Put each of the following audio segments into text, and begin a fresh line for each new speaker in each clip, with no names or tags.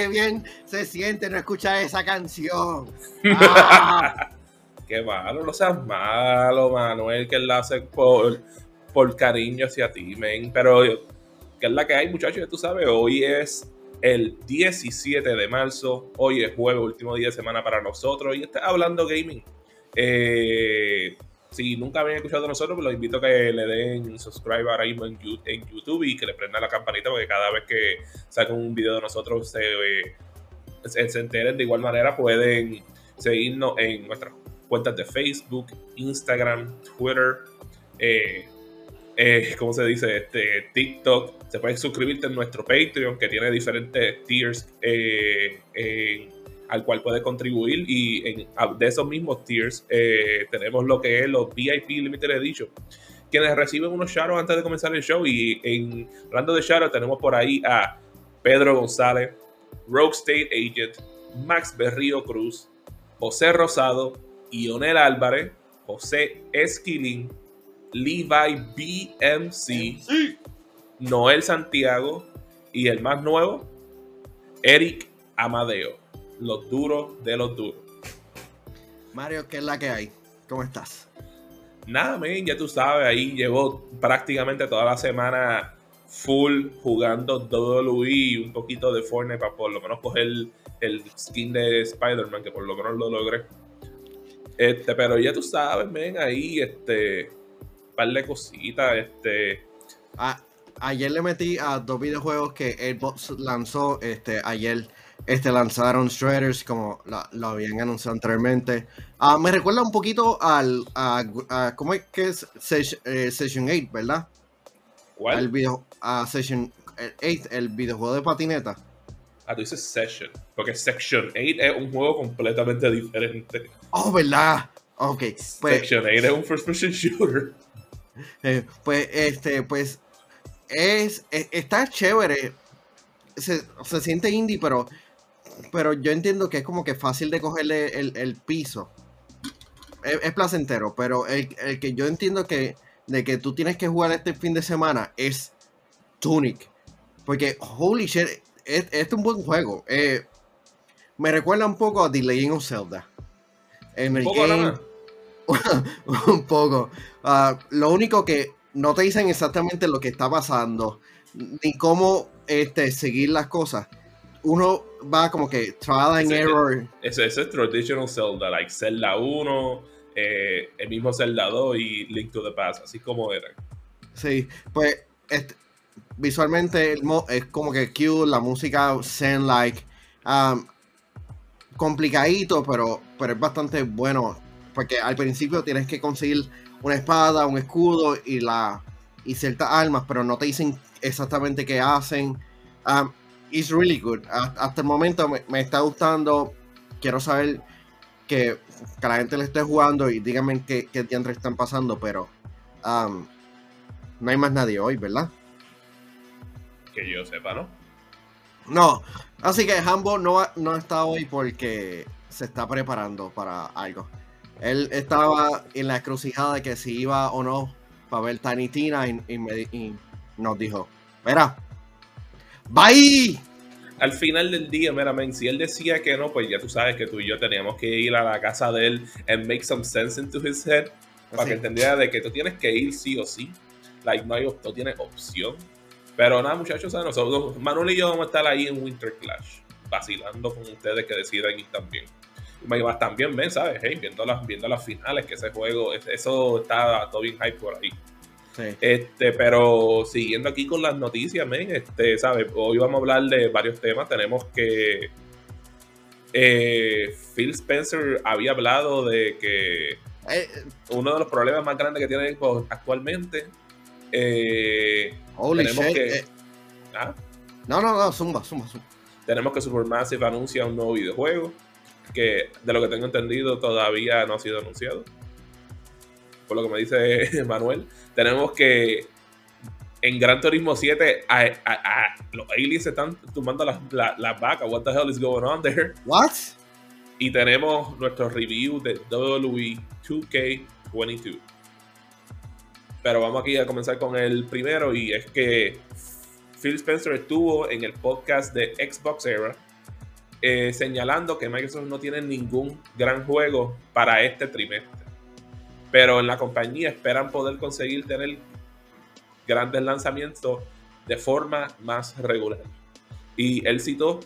¡Ah, qué bien se siente no escuchar esa canción!
Qué malo, no seas malo, Manuel, que la hace por, por cariño hacia ti, men. Pero, ¿qué es la que hay, muchachos? Tú sabes, hoy es el 17 de marzo. Hoy es jueves, último día de semana para nosotros. Y está hablando gaming. Eh, si nunca habían escuchado de nosotros, pues los invito a que le den subscribe ahora mismo en, YouTube y que le prendan la campanita porque cada vez que sacan un video de nosotros se, se, enteren. De igual manera pueden seguirnos en nuestras cuentas de Facebook, Instagram, Twitter, eh, eh, ¿cómo se dice? Este, TikTok. Se pueden suscribirte en nuestro Patreon que tiene diferentes tiers. Eh, al cual puede contribuir y en, de esos mismos tiers eh, tenemos lo que es los VIP Limited Edition quienes reciben unos shadows antes de comenzar el show y en hablando de shadows tenemos por ahí a Pedro González, Rogue State Agent, Max Berrío Cruz, José Rosado, Ionel Álvarez, José Esquilín, Levi BMC, Noel Santiago y el más nuevo, Eric Amadeo los duros de los duros.
Mario, ¿qué es la que hay? ¿Cómo estás?
Nada, men, ya tú sabes, ahí llevo prácticamente toda la semana full jugando WWE y un poquito de Fortnite para por lo menos coger el, skin de Spider-Man, que por lo menos lo logré. Este, pero ya tú sabes, men, ahí, este, un par de cositas, este.
Ah, ayer le metí a dos videojuegos que Xbox lanzó, este, ayer este, lanzaron Shredders como lo, habían anunciado anteriormente. Ah, me recuerda un poquito al, a, ¿cómo es que es eh, Session 8, verdad?
¿Cuál?
El video, a Session 8, el videojuego de patineta.
Ah, tú dices Session, porque Section 8 es un juego completamente diferente.
Oh, ¿verdad? Ok.
Pues, Section 8 es un first person shooter.
Eh, pues, este, pues, es, es, está chévere. Se, se siente indie, pero pero yo entiendo que es como que fácil de cogerle el, piso. Es, placentero, pero el, que yo entiendo que de que tú tienes que jugar este fin de semana es Tunic. Porque, holy shit, es, es un buen juego. Eh, me recuerda un poco a The Legend of Zelda.
un poco
un poco. Ah, lo único que no te dicen exactamente lo que está pasando, ni cómo este, seguir las cosas uno va como que trial and error.
Ese, es traditional Zelda, like Zelda 1, eh, el mismo Zelda 2 y Link to the Past, así como eran.
Sí, pues visualmente es como que cute, la música zen like, um, complicadito, pero, pero es bastante bueno, porque al principio tienes que conseguir una espada, un escudo y la y ciertas armas, pero no te dicen exactamente qué hacen. Um, it's really good. Hasta el momento me, está gustando. Quiero saber que, que, la gente le esté jugando y díganme qué, qué están pasando, pero um, no hay más nadie hoy, ¿verdad?
Que yo sepa, ¿no?
No, así que Hambo no, no está hoy porque se está preparando para algo. Él estaba en la encrucijada de que si iba o no para ver Tiny Tina y, y nos dijo, mira, Bye.
Al final del día, mira, si él decía que no, pues ya tú sabes que tú y yo teníamos que ir a la casa de él and make some sense into his head para que entendiera de que tú tienes que ir sí o sí. Like, no, hay, no tienes opción. Pero nada, muchachos, nosotros, Manuel y yo vamos a estar ahí en Winter Clash, vacilando con ustedes que decidan ir también. Y también ven, ¿sabes? Hey, viendo, las, viendo las finales, que ese juego, eso está todo bien hype por ahí. Este, pero siguiendo aquí con las noticias, men, este, ¿sabes? Hoy vamos a hablar de varios temas. Tenemos que eh, Phil Spencer había hablado de que eh, uno de los problemas más grandes que tiene actualmente eh,
tenemos que ¿ah? no no no zumba, zumba, zumba.
tenemos que Supermassive anuncia un nuevo videojuego que de lo que tengo entendido todavía no ha sido anunciado por lo que me dice Manuel, tenemos que en Gran Turismo 7 los aliens se están tumbando las, vacas. What the hell is going on there?
What?
Y tenemos nuestro review de WWE 2K22. Pero vamos aquí a comenzar con el primero y es que Phil Spencer estuvo en el podcast de Xbox Era eh, señalando que Microsoft no tiene ningún gran juego para este trimestre. Pero en la compañía esperan poder conseguir tener grandes lanzamientos de forma más regular. Y él citó,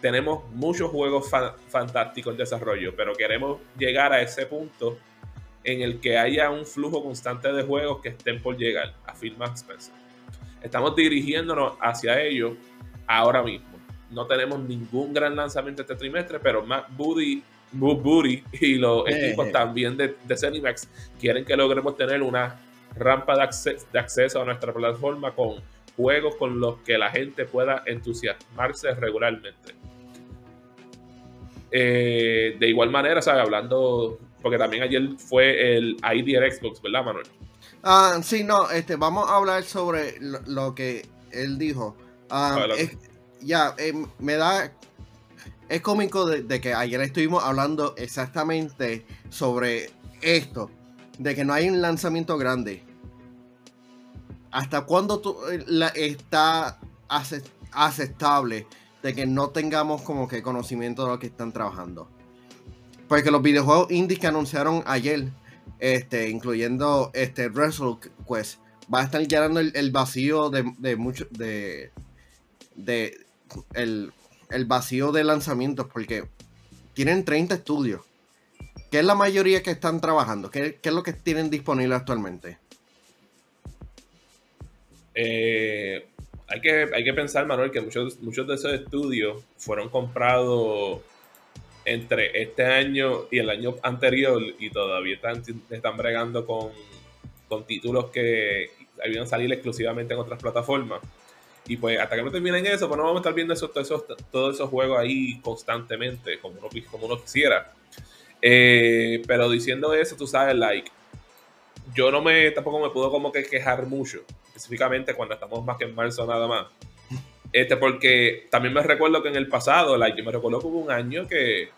tenemos muchos juegos fantásticos en desarrollo, pero queremos llegar a ese punto en el que haya un flujo constante de juegos que estén por llegar, afirma Spencer. Estamos dirigiéndonos hacia ello ahora mismo. No tenemos ningún gran lanzamiento este trimestre, pero Matt Booty, Booty y los eh, equipos eh. también de, de Zenimax quieren que logremos tener una rampa de, de acceso a nuestra plataforma con juegos con los que la gente pueda entusiasmarse regularmente. Eh, de igual manera, ¿sabes? Hablando, porque también ayer fue el IDR Xbox, ¿verdad, Manuel?
Ah, sí, no, este, vamos a hablar sobre lo, que él dijo. Ah, ya, eh, me da. Es cómico de, que ayer estuvimos hablando exactamente sobre esto, de que no hay un lanzamiento grande. ¿Hasta cuándo tú, eh, está aceptable de que no tengamos como que conocimiento de lo que están trabajando? Porque los videojuegos indies que anunciaron ayer este, incluyendo este Wrestle Quest, va a estar llenando el, vacío de, de mucho, de, de el, vacío de lanzamientos, porque tienen 30 estudios. ¿Qué es la mayoría que están trabajando? ¿Qué, es lo que tienen disponible actualmente?
Eh, hay, que, hay que pensar, Manuel, que muchos, muchos de esos estudios fueron comprados entre este año y el año anterior y todavía están, están bregando con, con títulos que habían salido exclusivamente en otras plataformas. Y pues hasta que no terminen eso, pues no vamos a estar viendo esos, todos, esos, juegos ahí constantemente, como uno, como uno quisiera. Eh, pero diciendo eso, tú sabes, like, yo no me, tampoco me puedo como que quejar mucho, específicamente cuando estamos más que en marzo nada más. Este, porque también me recuerdo que en el pasado, like, yo me recuerdo que hubo un año que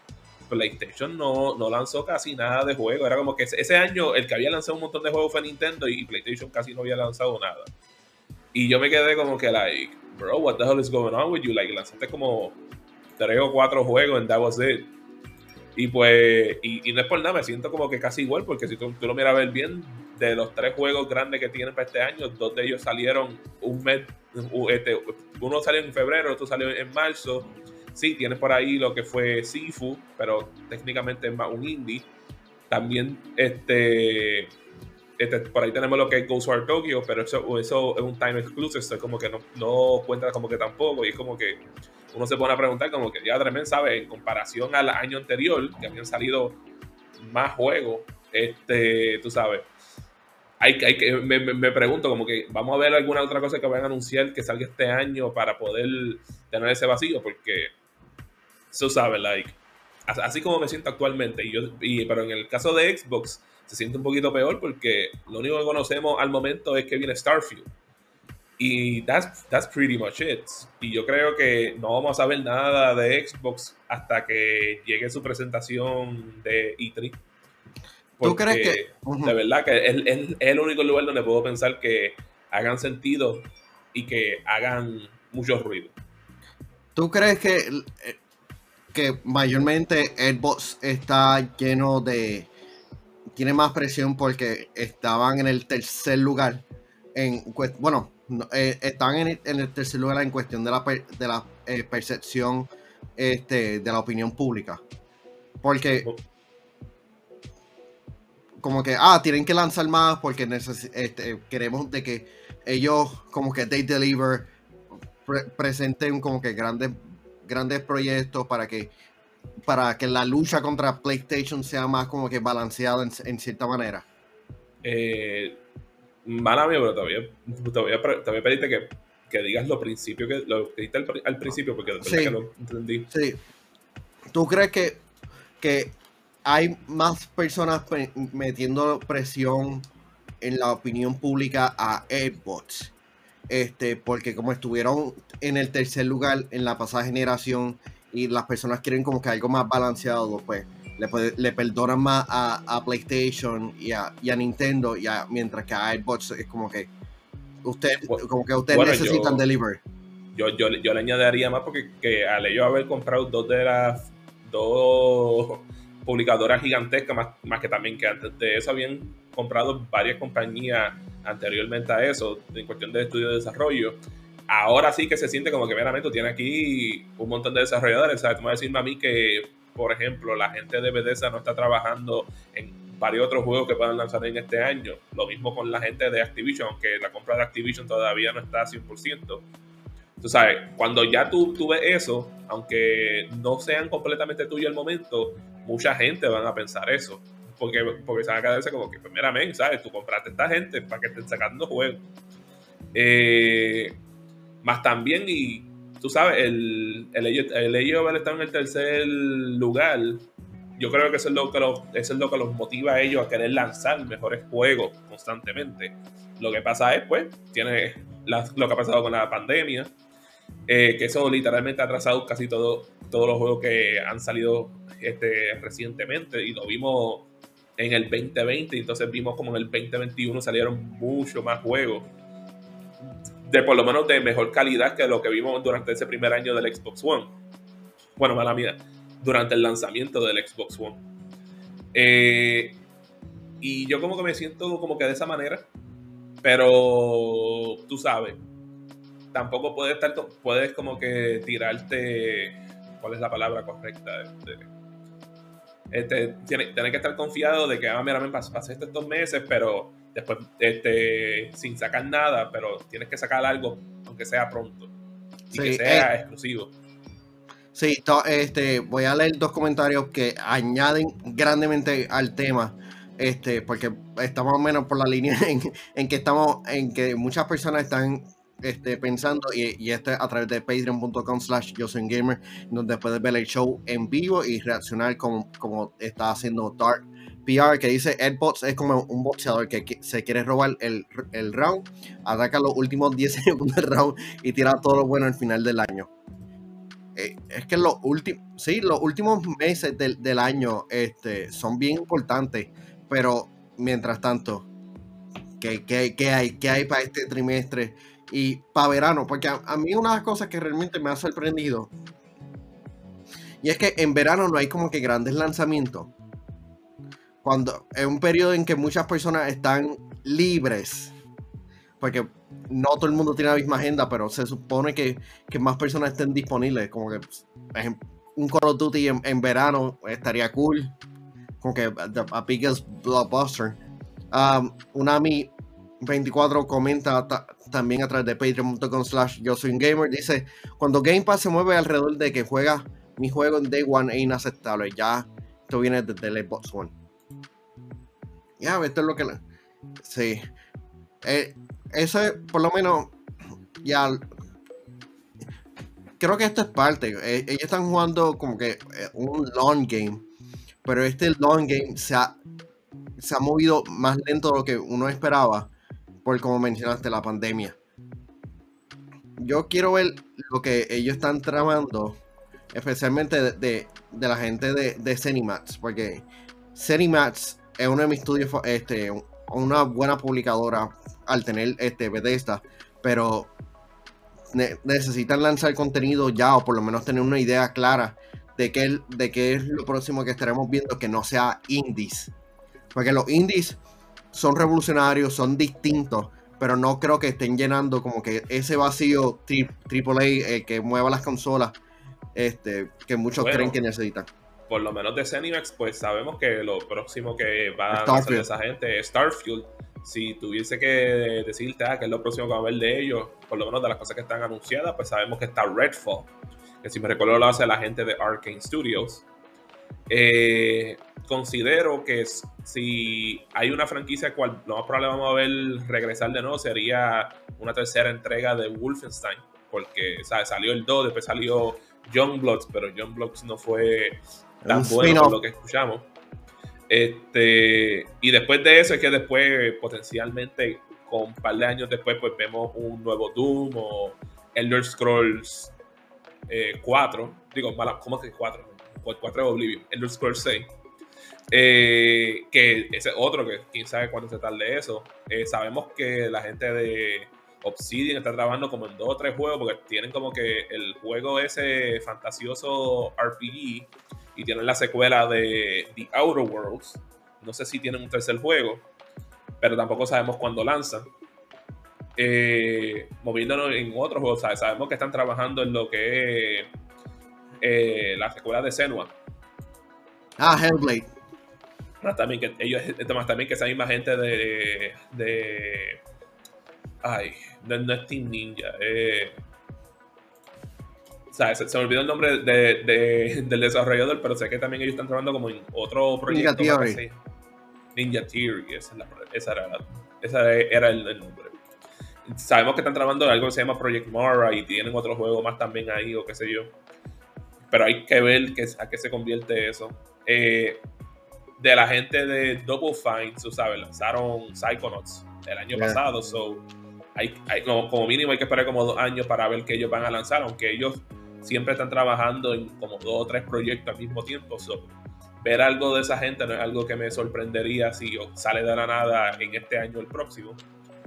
PlayStation no, no lanzó casi nada de juego. Era como que ese, año el que había lanzado un montón de juegos fue Nintendo y PlayStation casi no había lanzado nada. Y yo me quedé como que, like, bro, what the hell is going on with you? Like, lanzaste como tres o cuatro juegos en that was it. Y pues, y, no es por nada, me siento como que casi igual, porque si tú, tú lo miras a ver bien, de los tres juegos grandes que tienen para este año, dos de ellos salieron un mes, este, uno salió en febrero, otro salió en marzo. Sí, tienes por ahí lo que fue Sifu, pero técnicamente es más un indie. También este, este, por ahí tenemos lo que es Ghostwire Tokyo, pero eso, eso es un time exclusive, es como que no, no cuenta como que tampoco, y es como que uno se pone a preguntar como que ya tremendo sabe, en comparación al año anterior, que habían salido más juegos, este, tú sabes, hay, hay que, me, me, pregunto como que vamos a ver alguna otra cosa que vayan a anunciar que salga este año para poder tener ese vacío, porque eso sabe, like, así como me siento actualmente, y yo, y, pero en el caso de Xbox se siente un poquito peor porque lo único que conocemos al momento es que viene Starfield. Y that's, that's pretty much it. Y yo creo que no vamos a saber nada de Xbox hasta que llegue su presentación de E3.
¿Tú crees que.?
De verdad que es, es, el único lugar donde puedo pensar que hagan sentido y que hagan mucho ruido.
¿Tú crees que, que mayormente Xbox está lleno de. Tiene más presión porque estaban en el tercer lugar? En, bueno, eh, están en el, tercer lugar en cuestión de la, de la eh, percepción este, de la opinión pública. Porque como que, ah, tienen que lanzar más porque este, queremos de que ellos como que they deliver, presenten como que grandes, grandes proyectos para que para que la lucha contra PlayStation sea más como que balanceada en, cierta manera.
Eh, mala mía, pero todavía, todavía, todavía pediste que, que, digas lo principio que lo que dijiste al, principio, porque después que lo entendí.
Sí. ¿Tú crees que, que hay más personas metiendo presión en la opinión pública a AirPods. Este, porque como estuvieron en el tercer lugar en la pasada generación y las personas quieren como que algo más balanceado, pues le, perdonan más a, PlayStation y a, Nintendo, y mientras que a AirPods es como que usted, como que ustedes necesitan deliver.
yo, yo, yo le añadiría más porque que al ellos haber comprado dos de las dos publicadoras gigantescas, más, más que también que antes de eso habían comprado varias compañías anteriormente a eso, en cuestión de estudio de desarrollo. Ahora sí que se siente como que meramente tiene aquí un montón de desarrolladores. ¿sabes? Tú me vas a decirme a mí que, por ejemplo, la gente de Bethesda no está trabajando en varios otros juegos que puedan lanzar en este año. Lo mismo con la gente de Activision, aunque la compra de Activision todavía no está a 100%. Tú sabes, cuando ya tú, tú ves eso, aunque no sean completamente tuyos al momento, mucha gente van a pensar eso. Porque, porque se van a quedarse como que, pues, ¿sabes? Tú compraste a esta gente para que estén sacando juegos. Eh, más también, y tú sabes, el, el, el está en el tercer lugar. Yo creo que eso es, lo que los, eso es lo que los motiva a ellos a querer lanzar mejores juegos constantemente. Lo que pasa es, pues, tiene lo que ha pasado con la pandemia, eh, que eso literalmente ha atrasado casi todo, todos los juegos que han salido este, recientemente y lo vimos en el 2020 y entonces vimos como en el 2021 salieron mucho más juegos por lo menos de mejor calidad que lo que vimos durante ese primer año del Xbox One. Bueno, mala mía, durante el lanzamiento del Xbox One. Eh, y yo como que me siento como que de esa manera, pero tú sabes, tampoco puedes estar, puedes como que tirarte, ¿cuál es la palabra correcta? Este, este tienes, que estar confiado de que, ah, mira, me pasé estos meses, pero después este, sin sacar nada, pero tienes que sacar algo, aunque sea pronto, y que sea eh, exclusivo.
Sí, este, voy a leer dos comentarios que añaden grandemente al tema este, porque estamos más o menos por la línea en, en, que estamos, en que muchas personas están este, pensando y, y este a través de patreon.com slash yo soy gamer donde puedes ver el show en vivo y reaccionar como, como está haciendo Dark PR que dice AirPods es como un boxeador que, se quiere robar el, el, round, ataca los últimos 10 segundos del round y tira todo lo bueno al final del año. Eh, es que los últimos, sí, los últimos meses del, del, año este, son bien importantes, pero mientras tanto, ¿qué, qué, qué hay, qué hay para este trimestre? y para verano, porque a, mí una de las cosas que realmente me ha sorprendido, y es que en verano no hay como que grandes lanzamientos. Cuando es un periodo en que muchas personas están libres, porque no todo el mundo tiene la misma agenda, pero se supone que, más personas estén disponibles, como que un Call of Duty en, verano estaría cool, como que a, biggest blockbuster. Um, una mi 24 comenta también a través de patreon.com slash yo soy un gamer. Dice, cuando Game Pass se mueve alrededor de que juega mi juego en Day One es inaceptable. Ya, esto viene desde el Xbox One. Ya, esto es lo que... Sí. Eh, eso es, por lo menos, ya... Creo que esto es parte. Eh, ellos están jugando como que eh, un long game. Pero este long game se ha, se ha movido más lento de lo que uno esperaba por como mencionaste, la pandemia. Yo quiero ver lo que ellos están tramando, especialmente de, la gente de, de Cinemax, porque Cinemax es uno de mis estudios, este, una buena publicadora al tener este Bethesda, pero necesitan lanzar contenido ya o por lo menos tener una idea clara de qué, de qué es lo próximo que estaremos viendo que no sea indies. Porque los indies son revolucionarios, son distintos, pero no creo que estén llenando como que ese vacío AAA eh, que mueva las consolas este, que muchos creen que necesitan.
Por lo menos de Zenimax, pues sabemos que lo próximo que va a hacer esa gente es Starfield. Si tuviese que decirte ah, que es lo próximo que va a ver de ellos, por lo menos de las cosas que están anunciadas, pues sabemos que está Redfall, que si me recuerdo lo hace la gente de Arkane Studios. Eh, considero que si hay una franquicia cual lo más probable vamos a ver regresar de nuevo sería una tercera entrega de Wolfenstein, porque salió el 2, después salió John Bloods, pero John Bloods no fue tan bueno lo que escuchamos. Este, y después de eso es que después potencialmente con un par de años después pues vemos un nuevo Doom o Elder Scrolls 4, eh, digo, ¿cómo que 4? 4 de Oblivion, Elder Scrolls 6 eh, que ese otro que quién sabe cuándo se tarde eso. Eh, sabemos que la gente de Obsidian está trabajando como en dos o tres juegos porque tienen como que el juego ese fantasioso RPG y tienen la secuela de The Outer Worlds. No sé si tienen un tercer juego, pero tampoco sabemos cuándo lanzan. Eh, moviéndonos en otros juegos, sabemos que están trabajando en lo que es eh, la secuela de Senua.
Ah, Hellblade.
también que ellos, también que esa misma gente de, de ay, no, es Team Ninja. Eh, o sea, se, me olvidó el nombre de, del desarrollador, pero sé que también ellos están trabajando como en otro proyecto. Ninja Theory. Ninja Theory, esa, era, el, nombre. Sabemos que están trabajando en algo que se llama Project Mara y tienen otro juego más también ahí o qué sé yo. Pero hay que ver a qué se convierte eso. Eh, de la gente de Double Fine, tú sabes, lanzaron Psychonauts el año pasado, so hay, como, mínimo hay que esperar como dos años para ver que ellos van a lanzar, aunque ellos siempre están trabajando en como dos o tres proyectos al mismo tiempo. ver algo de esa gente no es algo que me sorprendería si sale de la nada en este año o el próximo.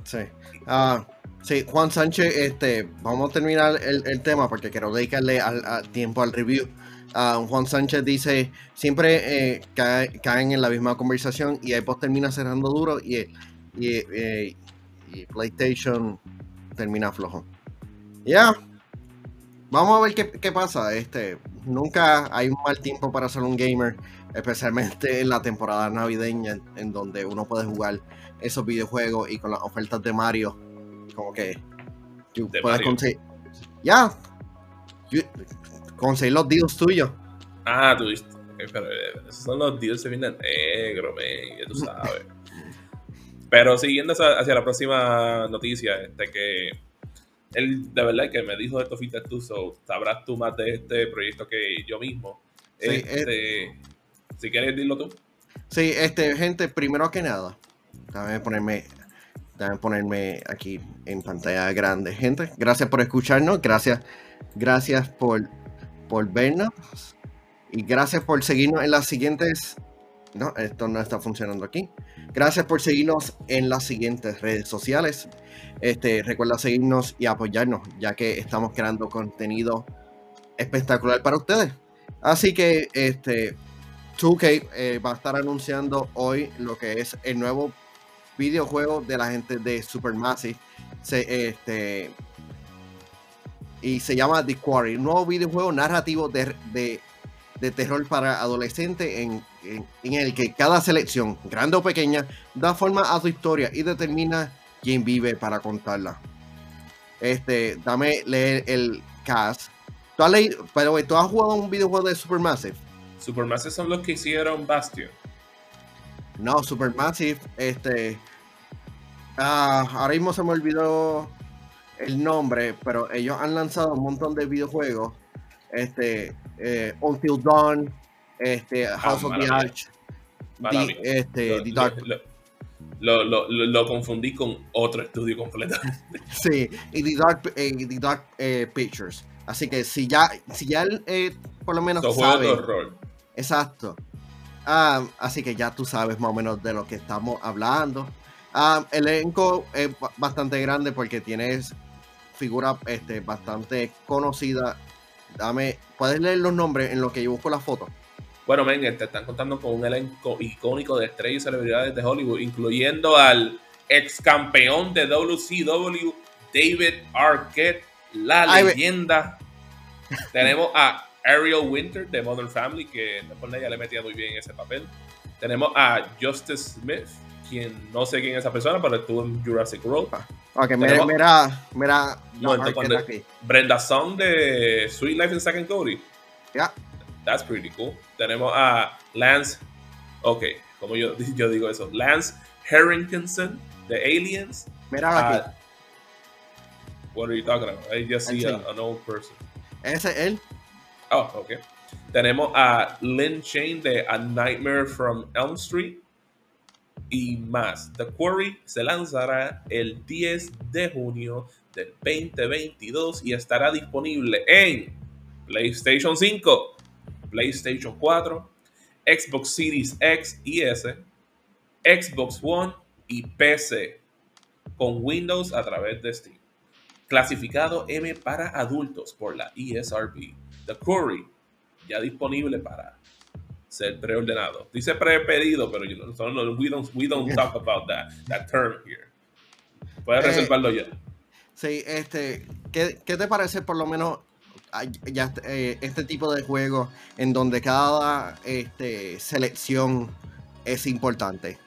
Sí. Uh, sí, Juan Sánchez, este, vamos a terminar el, tema porque quiero dedicarle al, tiempo al review. Uh, Juan Sánchez dice, siempre eh, caen en la misma conversación y después termina cerrando duro y, y, eh, y PlayStation termina flojo. Ya, vamos a ver qué, pasa. Este, nunca hay un mal tiempo para ser un gamer, especialmente en la temporada navideña, en donde uno puede jugar esos videojuegos y con las ofertas de Mario, como que puedes conseguir. Ya, conseguir los deals tuyos.
Ah, tú pero eh, esos son los deals de vienen negro, man, ya tú sabes. Pero siguiendo hacia la próxima noticia, este que él de verdad que me dijo esto fuiste tú, sabrás tú más de este proyecto que yo mismo. este, si quieres decirlo tú.
Sí, este, gente, primero que nada, déjame ponerme, déjame ponerme aquí en pantalla grande. Gente, gracias por escucharnos, gracias, gracias por, por vernos y gracias por seguirnos en las siguientes no, esto no está funcionando aquí. Gracias por seguirnos en las siguientes redes sociales. Este, recuerda seguirnos y apoyarnos, ya que estamos creando contenido espectacular para ustedes. Así que este 2K eh, va a estar anunciando hoy lo que es el nuevo videojuego de la gente de Supermassive. este, y se llama The Quarry, un nuevo videojuego narrativo de, de de terror para adolescentes en, el que cada selección, grande o pequeña, da forma a su historia y determina quién vive para contarla. Este, dame leer el cast. ¿Tú has, leído, pero, ¿tú has jugado un videojuego de Supermassive?
Supermassive son los que hicieron Bastion.
No, Supermassive, este. Ah, ahora mismo se me olvidó el nombre, pero ellos han lanzado un montón de videojuegos este, eh, Until Dawn, este, ah, House of the Arch,
este, the Dark. Lo, lo, lo, confundí con otro estudio completo.
sí, y The Dark, eh, the Dark eh, Pictures. Así que si ya, si ya eh, por lo menos sabe. Exacto. Ah, así que ya tú sabes más o menos de lo que estamos hablando. Ah, el elenco es bastante grande porque tienes figuras este, bastante conocidas Dame, ¿puedes leer los nombres en lo que yo busco la foto?
Bueno, men, te están contando con un elenco icónico de estrellas y celebridades de Hollywood, incluyendo al ex campeón de WCW, David Arquette, la leyenda. Tenemos a Ariel Winter de Modern Family, que por ella le metía muy bien ese papel. Tenemos a Justice Smith, quien no sé quién es esa persona, pero estuvo en Jurassic World. Ah,
ok, mira, mira, mira.
Brenda Song de Sweet Life in Second Cody.
Yeah.
That's pretty cool. Tenemos a Lance, ok, como yo, yo digo eso, Lance Harringtonson de Aliens.
Mira aquí.
What are you talking about? I just see an old person.
Ese es él.
Oh, ok. Tenemos a Lynn Shane de A Nightmare from Elm Street y más. The Quarry se lanzará el 10 de junio del 2022 y estará disponible en PlayStation 5, PlayStation 4, Xbox Series X y S, Xbox One y PC con Windows a través de Steam. clasificado M para adultos por la ESRB. The Curry, ya disponible para ser preordenado. Dice prepedido, pero no, we, don't, we don't talk about that, that term here. Puedes eh, reservarlo ya.
Sí, este, ¿qué, ¿qué, te parece por lo menos ya, eh, este tipo de juego en donde cada este, selección es importante?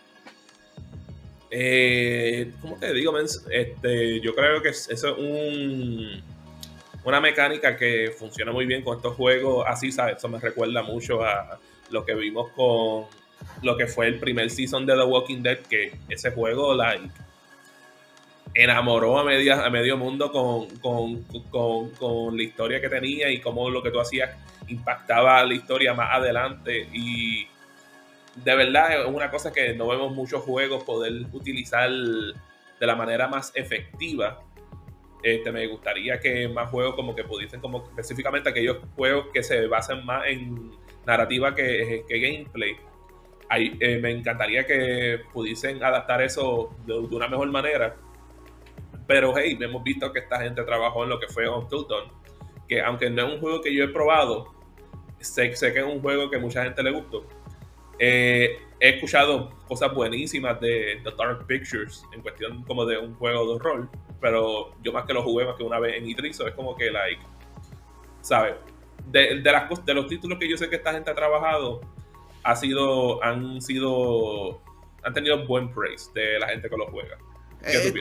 Eh, ¿Cómo te digo, Este, yo creo que eso es un, una mecánica que funciona muy bien con estos juegos. Así, ¿sabes? Eso me recuerda mucho a lo que vimos con lo que fue el primer season de The Walking Dead, que ese juego, like, enamoró a, media, a medio mundo con, con, la historia que tenía y cómo lo que tú hacías impactaba la historia más adelante. Y de verdad es una cosa que no vemos muchos juegos poder utilizar de la manera más efectiva. Este, me gustaría que más juegos como que pudiesen, como específicamente aquellos juegos que se basen más en narrativa que, que gameplay. Eh, me encantaría que pudiesen adaptar eso de una mejor manera pero hey, hemos visto que esta gente trabajó en lo que fue Until Dawn, que aunque no es un juego que yo he probado, sé, sé que es un juego que mucha gente le gustó. Eh, he escuchado cosas buenísimas de The Dark Pictures en cuestión como de un juego de rol, pero yo más que lo jugué más que una vez en Itrizo, es como que, like, ¿sabes? De, de, las, de los títulos que yo sé que esta gente ha trabajado, ha sido, han sido, han tenido buen praise de la gente que lo juega.
¿Qué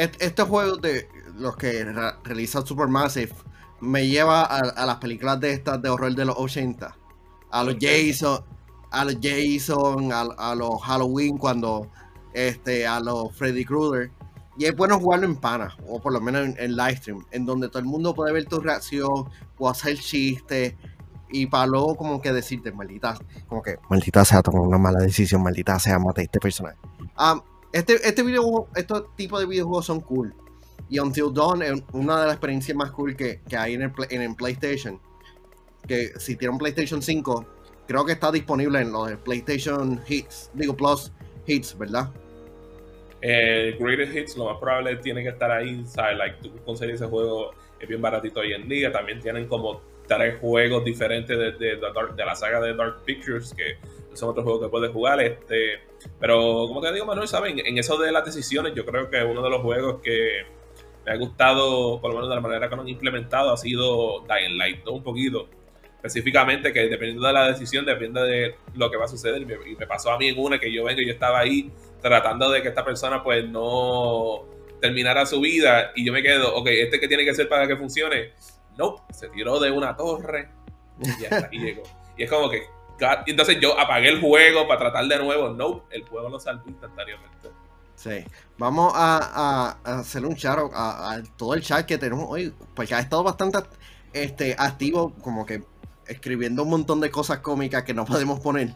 estos juegos de los que realiza Supermassive me lleva a, las películas de estas de horror de los 80. A los Jason, a los Jason, a, los Halloween cuando este, a los Freddy Krueger. Y es bueno jugarlo en pana, o por lo menos en, en livestream, en donde todo el mundo puede ver tu reacción, o hacer chistes, y para luego como que decirte, maldita, como que, maldita sea, tomó una mala decisión, maldita sea, mate a este personaje. Um, este, este videojuego, estos tipos de videojuegos son cool. Y Until Dawn es una de las experiencias más cool que, que hay en el, en el, PlayStation. Que si tiene un PlayStation 5, creo que está disponible en los PlayStation Hits, digo Plus Hits, ¿verdad?
Eh, Greatest Hits, lo más probable tiene que estar ahí, ¿sabes? Like, tú conseguir ese juego es bien baratito hoy en día. También tienen como tres juegos diferentes de, de, de la saga de Dark Pictures que son otros juegos que puedes jugar. Este, pero como te digo, Manuel, ¿saben? En eso de las decisiones, yo creo que uno de los juegos que me ha gustado, por lo menos de la manera que lo han implementado, ha sido Dying Light, Un poquito. Específicamente, que dependiendo de la decisión, depende de lo que va a suceder. Y me, pasó a mí en una que yo vengo y yo estaba ahí tratando de que esta persona, pues, no terminara su vida. Y yo me quedo, ok, ¿este que tiene que ser para que funcione? No, se tiró de una torre y hasta aquí llegó. Y es como que, entonces yo apagué el juego para tratar de nuevo. No, el juego lo saltó instantáneamente.
Sí, vamos a, hacer un chat a, todo el chat que tenemos hoy, porque ha estado bastante este, activo, como que escribiendo un montón de cosas cómicas que no podemos poner.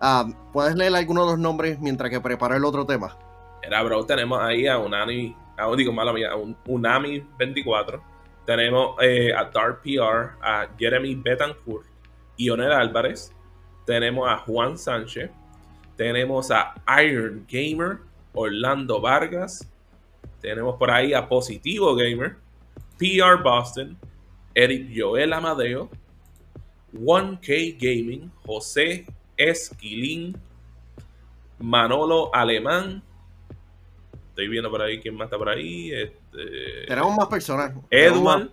Ah, ¿Puedes leer algunos de los nombres mientras que preparo el otro tema?
Era, bro, tenemos ahí a Unami, a, digo, mala mía, a Unami24. Tenemos eh, a Dark PR, a Jeremy Betancourt, Ionel Álvarez, tenemos a Juan Sánchez, tenemos a Iron Gamer, Orlando Vargas, tenemos por ahí a Positivo Gamer, PR Boston, Eric Joel Amadeo, 1K Gaming, José Esquilín, Manolo Alemán. Estoy viendo por ahí quién más está por ahí. Este,
tenemos más personas.
Edward.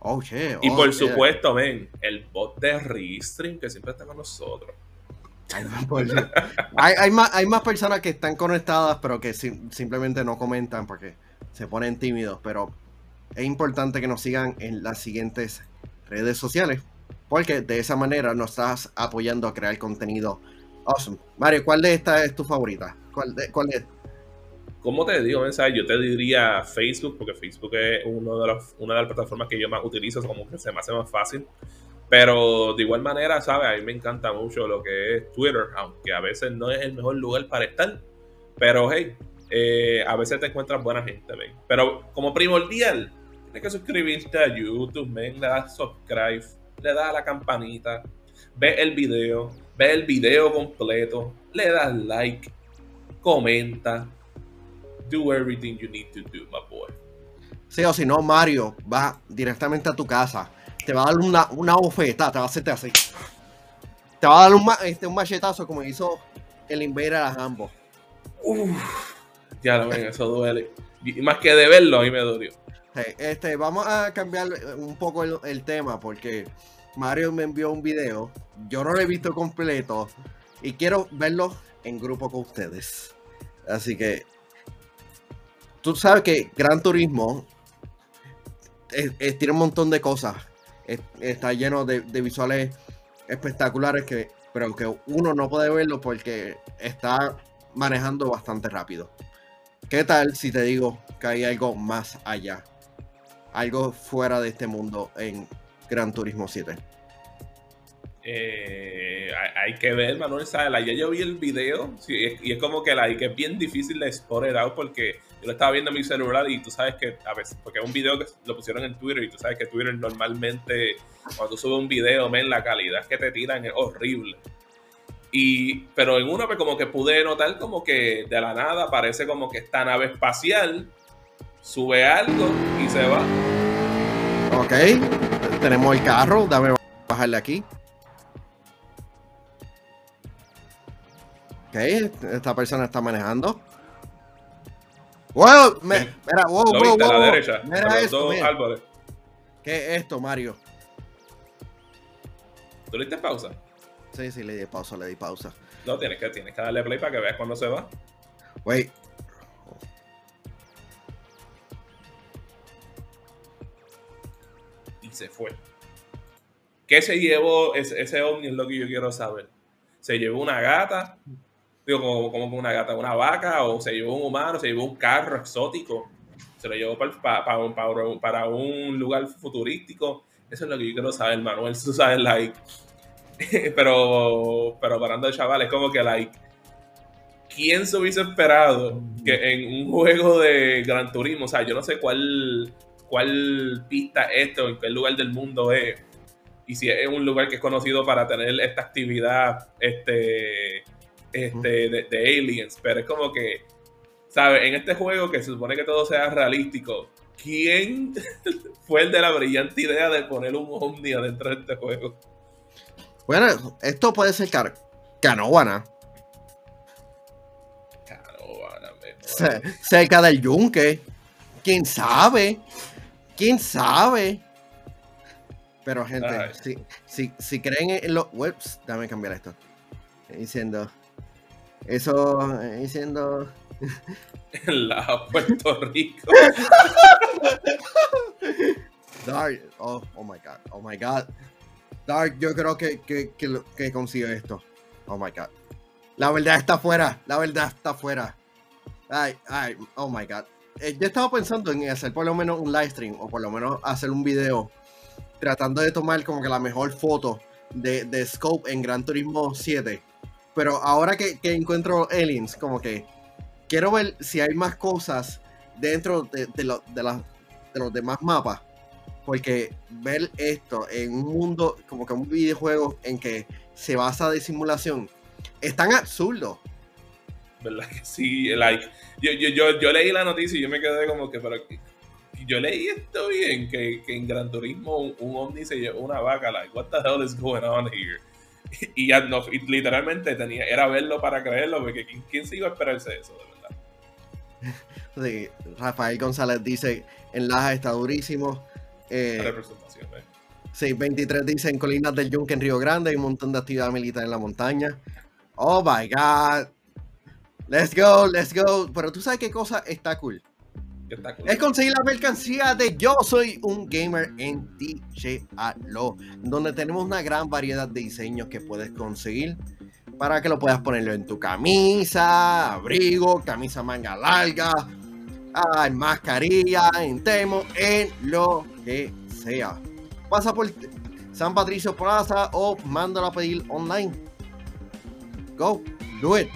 Oh, y por supuesto, ven, el bot de Restream que siempre está con nosotros.
hay, más, hay más personas que están conectadas, pero que simplemente no comentan porque se ponen tímidos. Pero es importante que nos sigan en las siguientes redes sociales, porque de esa manera nos estás apoyando a crear contenido awesome. Mario, ¿cuál de estas es tu favorita? ¿Cuál, de, cuál es?
¿Cómo te digo, mensaje? Yo te diría Facebook, porque Facebook es uno de los, una de las plataformas que yo más utilizo, como que se me hace más fácil. Pero de igual manera, ¿sabes? A mí me encanta mucho lo que es Twitter, aunque a veces no es el mejor lugar para estar. Pero hey, eh, a veces te encuentras buena gente, ¿ven? Pero como primordial, tienes que suscribirte a YouTube, ¿ven? Le das subscribe, le das a la campanita, ve el video, ve el video completo, le das like, comenta, do everything you need to do, my boy.
Sí, o si no, Mario va directamente a tu casa. Te va a dar una, una bofeta, te va a hacerte así. Te va a dar un, ma- este, un machetazo como hizo el Invader a ambos.
Uf, ya lo ven, eso duele. Y más que de verlo, a mí me dolió.
Sí, este, vamos a cambiar un poco el, el tema porque Mario me envió un video. Yo no lo he visto completo y quiero verlo en grupo con ustedes. Así que tú sabes que Gran Turismo tiene un montón de cosas. Es- está lleno de, de visuales espectaculares que, pero que uno no puede verlo porque está manejando bastante rápido. ¿Qué tal si te digo que hay algo más allá? Algo fuera de este mundo en Gran Turismo 7.
Eh, hay, que ver, Manuel. Like, ya yo vi el video y es como que, like, es bien difícil de it out porque yo lo estaba viendo en mi celular y tú sabes que, a veces, porque es un video que lo pusieron en Twitter y tú sabes que Twitter normalmente, cuando tú subes un video, men, la calidad que te tiran es horrible. Y, pero en uno pues, como que pude notar como que de la nada parece como que esta nave espacial sube algo y se va.
Ok, tenemos el carro, dame bajarle aquí. Ok, esta persona está manejando. ¡Wow! Me- mira, wow,
Lo
wow,
a
wow,
la
wow.
derecha,
Mira
a
esto, mira.
árboles.
¿Qué es esto, Mario?
¿Tú le diste pausa?
Sí, sí, le di pausa, le di pausa.
No, tienes que, tienes que darle play para que veas cuando se va.
Wait.
Y se fue. ¿Qué se llevó ese, ese ovni? Es lo que yo quiero saber. ¿Se llevó una gata? Digo, como, como una gata, una vaca, o se llevó un humano, se llevó un carro exótico, se lo llevó para, para, para un, para un- para un lugar futurístico. Eso es lo que yo quiero saber, Manuel. Tú sabes, like. pero, pero parando de chaval, es como que, like. ¿Quién se hubiese esperado que en un juego de Gran Turismo, o sea, yo no sé cuál, cuál pista es esto, en qué lugar del mundo es, y si es un lugar que es conocido para tener esta actividad este, este, de, de aliens, pero es como que, ¿sabes? En este juego que se supone que todo sea realístico, ¿quién fue el de la brillante idea de poner un ovni adentro de este juego?
Bueno, esto puede ser car
me-
ce- cerca del yunque. ¿Quién sabe? ¿Quién sabe? Pero gente, si, si, si creen en los webs, dame cambiar esto. Diciendo, eso, eh, diciendo,
En la Puerto Rico.
Dark, oh, oh my god, oh my god. Dark, yo creo que, que, que, que consigue esto. Oh my god. La verdad está afuera, la verdad está afuera. Ay, ay, oh my god. Eh, yo estaba pensando en hacer por lo menos un live stream o por lo menos hacer un video tratando de tomar como que la mejor foto de, de Scope en Gran Turismo 7. Pero ahora que, que encuentro aliens, como que quiero ver si hay más cosas dentro de, de, lo- de las- de los demás mapas. Porque ver esto en un mundo, como que un videojuego en que se basa de simulación, es tan absurdo.
¿Verdad que sí? Like, yo, yo, yo, yo leí la noticia y yo me quedé como que, pero yo leí esto bien, que, que en Gran Turismo un, un se llevó una vaca, like, what the hell is going on here? Y ya no, y literalmente tenía, era verlo para creerlo, porque ¿quién, quién se iba a esperarse eso, de verdad?
Sí, Rafael González dice, en Laja está durísimo. Eh,
representación, ¿eh?
Sí, 23 dice en Colinas del Yunque en Río Grande hay un montón de actividad militar en la montaña. Oh my god. Let's go, let's go. Pero tú sabes qué cosa está cool. Es conseguir la mercancía de Yo Soy un Gamer en DJalo, donde tenemos una gran variedad de diseños que puedes conseguir para que lo puedas ponerlo en tu camisa, abrigo, camisa manga larga, ah, en mascarilla, en termo, en lo que sea. Pasa por San Patricio Plaza o mándalo a pedir online. Go, do it.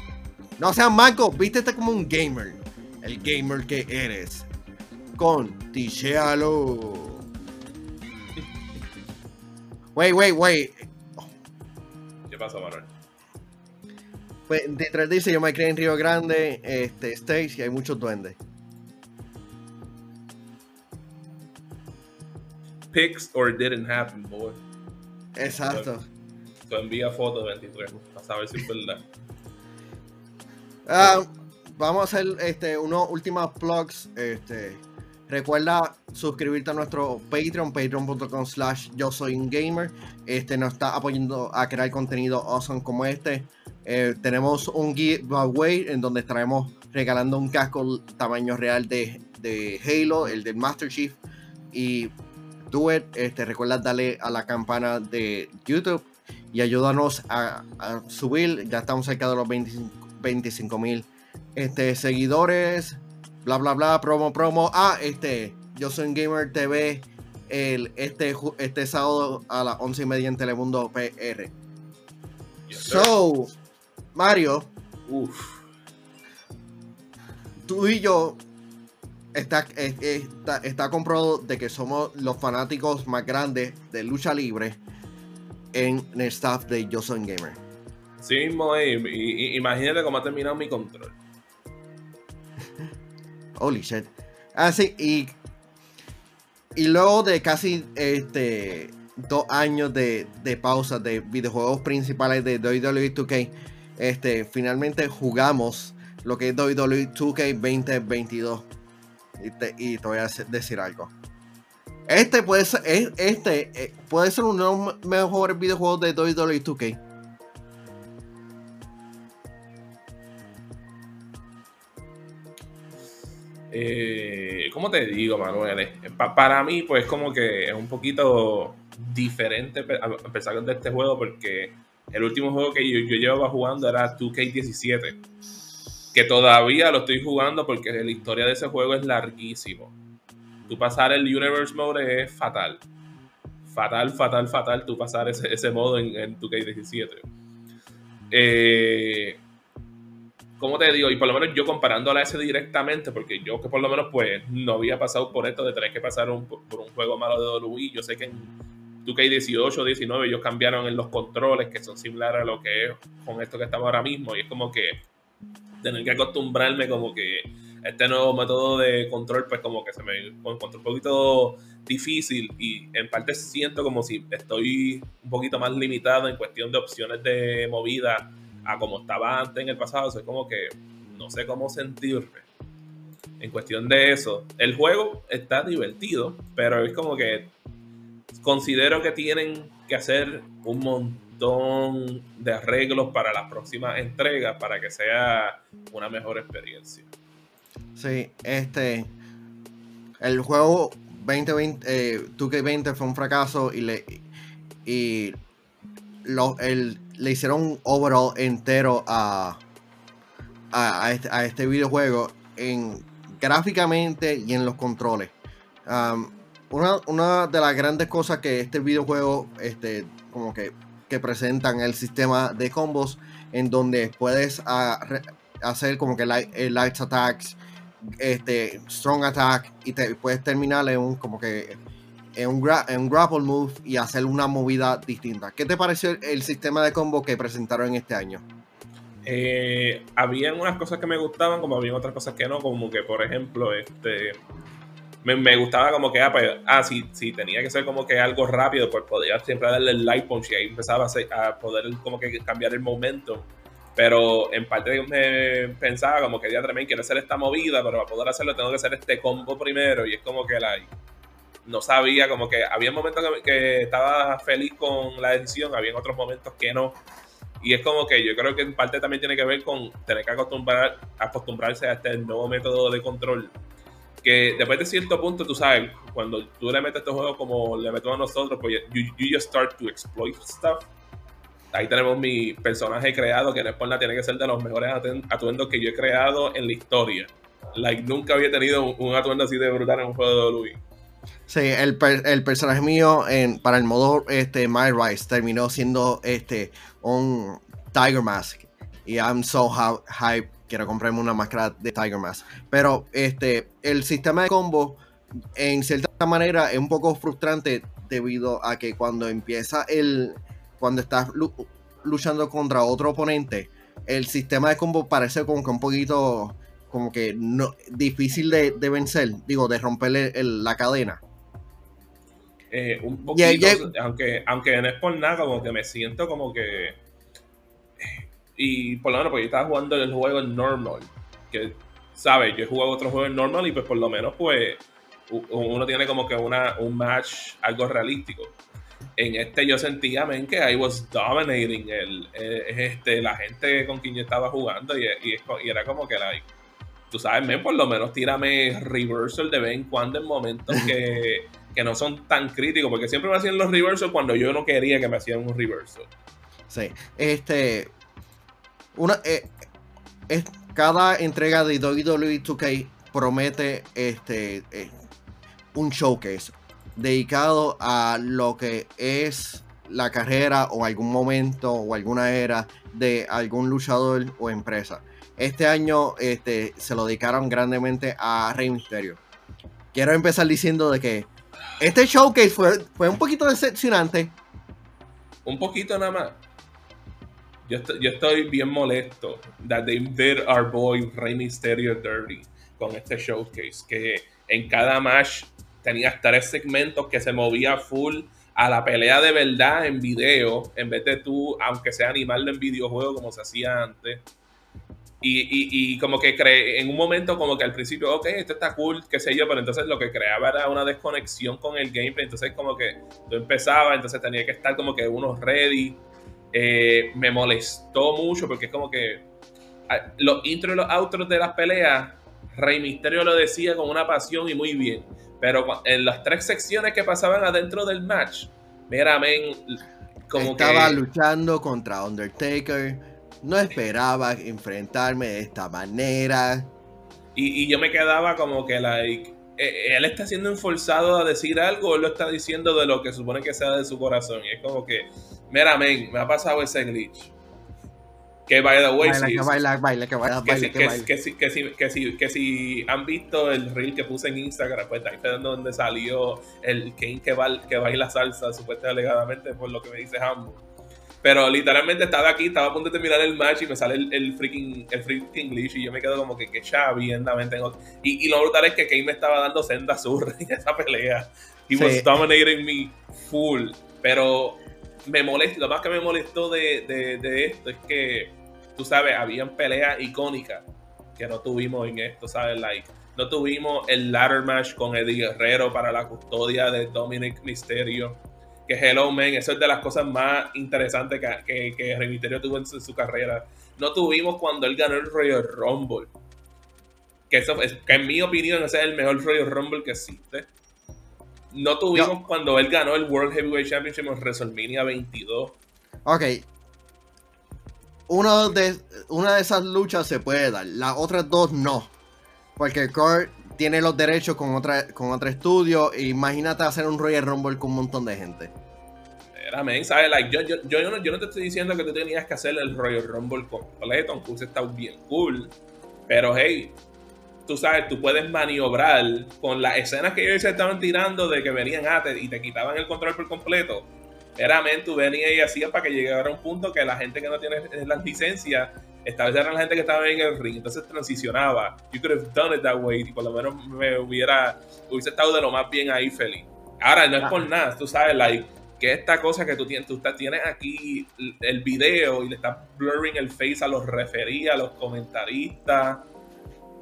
No seas manco, vístete como un gamer. El gamer que eres. Con Tichealo. Wait, wait, wait.
¿Qué pasó, Manuel?
Pues, detrás dice, yo me crié en Río Grande, este, Stage, y hay muchos duendes.
pics or didn't happen, boy.
Exacto.
Tú envía fotos 23 para saber si es verdad.
Ah, vamos a hacer este, unos últimos plugs. Este, recuerda suscribirte a nuestro Patreon, patreon.com slash yo soy un gamer. Este, nos está apoyando a crear contenido awesome como este. Eh, tenemos un giveaway en donde estaremos regalando un casco tamaño real de, de Halo, el del Master Chief. Y do it. Este, recuerda darle a la campana de YouTube y ayúdanos a, a subir. Ya estamos cerca de los 25 mil este, seguidores. Bla, bla, bla. Promo, promo. Ah, este. Yo soy Gamer TV. El, este, este sábado a las 11 y media en Telemundo PR.
Yes.
So, Mario,
Uf.
tú y yo está, es- está, está comprobado de que somos los fanáticos más grandes de lucha libre en el staff de Yo Soy Gamer.
Sí mismo, eh, imagínate cómo ha terminado mi control.
Holy shit. Así, y, y luego de casi este dos años de, de pausa de videojuegos principales de WWE 2K, este, finalmente jugamos lo que es WWE 2K 2022. Y te, y te voy a decir algo. Este puede ser, es- este, eh, puede ser uno de los mejores videojuegos de WWE 2K.
Eh, ¿Cómo te digo, Manuel? Pa- para mí, pues, como que es un poquito diferente empezar de este juego porque el último juego que yo, llevaba jugando era 2K17. Que todavía lo estoy jugando porque la historia de ese juego es larguísimo. Tú pasar el Universe Mode es fatal. Fatal, fatal, fatal tú pasar ese, ese modo en, en 2K17. Eh, ¿cómo te digo? Y por lo menos yo comparándola a ese directamente, porque yo que por lo menos pues no había pasado por esto de tener que pasar un- por un juego malo de WWE, yo sé que en 2K18, 19 ellos cambiaron en los controles que son similares a lo que es con esto que estamos ahora mismo y es como que tener que acostumbrarme como que este nuevo método de control pues como que se me encontró un poquito difícil y en parte siento como si estoy un poquito más limitado en cuestión de opciones de movida a como estaba antes en el pasado. Es como que no sé cómo sentirme. En cuestión de eso, el juego está divertido, pero es como que considero que tienen que hacer un montón de arreglos para las próximas entregas para que sea una mejor experiencia.
Sí, este. El juego 2020, eh, 2K20 fue un fracaso y le. Y. El, le hicieron un overall entero a. A, este, a este videojuego. En, gráficamente y en los controles. Um, una, una de las grandes cosas que este videojuego. Este. Como que. Que presentan el sistema de combos. En donde puedes ah, hacer como que light, eh, light attacks este, strong attack y te puedes terminar en un como que en un, en un grapple move y hacer una movida distinta. ¿Qué te pareció el, sistema de combo que presentaron este año?
Eh, habían unas cosas que me gustaban, como habían otras cosas que no, como que por ejemplo, este me, me gustaba como que, ah, pues, ah, si, si tenía que ser como que algo rápido, pues podía siempre darle el light punch y ahí empezaba a, a poder como que cambiar el momentum. Pero en parte me pensaba como que ya también quiero hacer esta movida, pero para poder hacerlo tengo que hacer este combo primero. Y es como que la, no sabía, como que había momentos que, que estaba feliz con la decisión, había otros momentos que no. Y es como que yo creo que en parte también tiene que ver con tener que acostumbrar, acostumbrarse a este nuevo método de control. Que después de cierto punto, tú sabes, cuando tú le metes estos juegos como le metemos a nosotros, pues you, you just start to exploit stuff. Ahí tenemos mi personaje creado, que no es por nada, tiene que ser de los mejores atuen- atuendos que yo he creado en la historia. Like, nunca había tenido un, atuendo así de brutal en un juego de WWE.
Sí, el, el personaje mío en, para el modo este, My Rise terminó siendo este, un Tiger Mask. Y I'm so hype. Quiero comprarme una máscara de Tiger Mask. Pero este, el sistema de combo, en cierta manera, es un poco frustrante debido a que cuando empieza el. Cuando estás lu- luchando contra otro oponente, el sistema de combo parece como que un poquito. Como que no, difícil de, de vencer, digo, de romperle el- la cadena.
Eh, un poquito, aunque, aunque no es por nada, como que me siento como que. Y por lo menos, porque yo estaba jugando el juego en normal. Que, ¿sabes? Yo he jugado otros juegos en normal y pues por lo menos, pues, uno tiene como que una, un match algo realístico. En este yo sentía, men, que I was dominating el, este, la gente con quien yo estaba jugando y, y, era como que, like, tú sabes, men, por lo menos tírame reversal de vez en cuando en momentos que, que no son tan críticos, porque siempre me hacían los reversals cuando yo no quería que me hacían un reversal.
Sí, este, una, eh, es, cada entrega de WWE 2K promete este, eh, un showcase dedicado a lo que es la carrera o algún momento o alguna era de algún luchador o empresa. Este año este, se lo dedicaron grandemente a Rey Mysterio. Quiero empezar diciendo de que este showcase fue, fue un poquito decepcionante.
Un poquito nada más. Yo estoy, bien molesto that they did our boy Rey Mysterio dirty con este showcase. Que en cada match tenía tres segmentos que se movía full a la pelea de verdad en video, en vez de tú, aunque sea animarlo en videojuego como se hacía antes. Y, como que cree, en un momento como que al principio, ok, esto está cool, qué sé yo, pero entonces lo que creaba era una desconexión con el gameplay, entonces como que tú empezabas, entonces tenía que estar como que uno ready, eh, me molestó mucho porque es como que ah, los intros y los outros de las peleas, Rey Misterio lo decía con una pasión y muy bien. Pero en las tres secciones que pasaban adentro del match, mira, men,
como Estaba luchando contra Undertaker. No esperaba enfrentarme de esta manera.
Y, yo me quedaba como que, like, eh, él está siendo enforzado a decir algo, o él lo está diciendo de lo que supone que sea de su corazón. Y es como que, mira, men, me ha pasado ese glitch. Que by the way, que si, han visto el reel que puse en Instagram, pues ahí fue donde salió el Kane que, que baila salsa, supuestamente alegadamente, por lo que me dice Hambo. Pero literalmente estaba aquí, estaba a punto de terminar el match y me sale el, freaking, el freaking glitch y yo me quedo como que, que chavienda, tengo. Y, y lo brutal es que Kane me estaba dando senda sur en esa pelea. He was dominating me full. Pero me molesta, lo más que me molestó de, de, esto es que, tú sabes, habían peleas icónicas que no tuvimos en esto, ¿sabes? Like, no tuvimos el ladder match con Eddie Guerrero para la custodia de Dominic Mysterio que Hello Man, eso es de las cosas más interesantes que, que, Rey Mysterio tuvo en su, carrera. No tuvimos cuando él ganó el Royal Rumble. Que, eso es, que en mi opinión ese es el mejor Royal Rumble que existe. No tuvimos cuando él ganó el World Heavyweight Championship en WrestleMania 22.
Ok. Una de, una de esas luchas se puede dar, las otras dos no. Porque Kurt tiene los derechos con otra con otro estudio. Imagínate hacer un Royal Rumble con un montón de gente.
Era, ¿sabes? Like, yo, yo, yo, no, yo, no, te estoy diciendo que tú tenías que hacer el Royal Rumble completo, aunque está bien cool. Pero hey, tú sabes, tú puedes maniobrar con las escenas que ellos estaban tirando de que venían a y te quitaban el control por completo. Era, tú venías y hacías para que llegara un punto que la gente que no tiene las licencias esta vez era la gente que estaba en el ring, entonces transicionaba. You could have done it that way, y por lo menos me hubiera, hubiese estado de lo más bien ahí feliz. Ahora, no es por nada, tú sabes, like, que esta cosa que tú tienes, tú tienes aquí el video y le estás blurring el face a los referíes, a los comentaristas.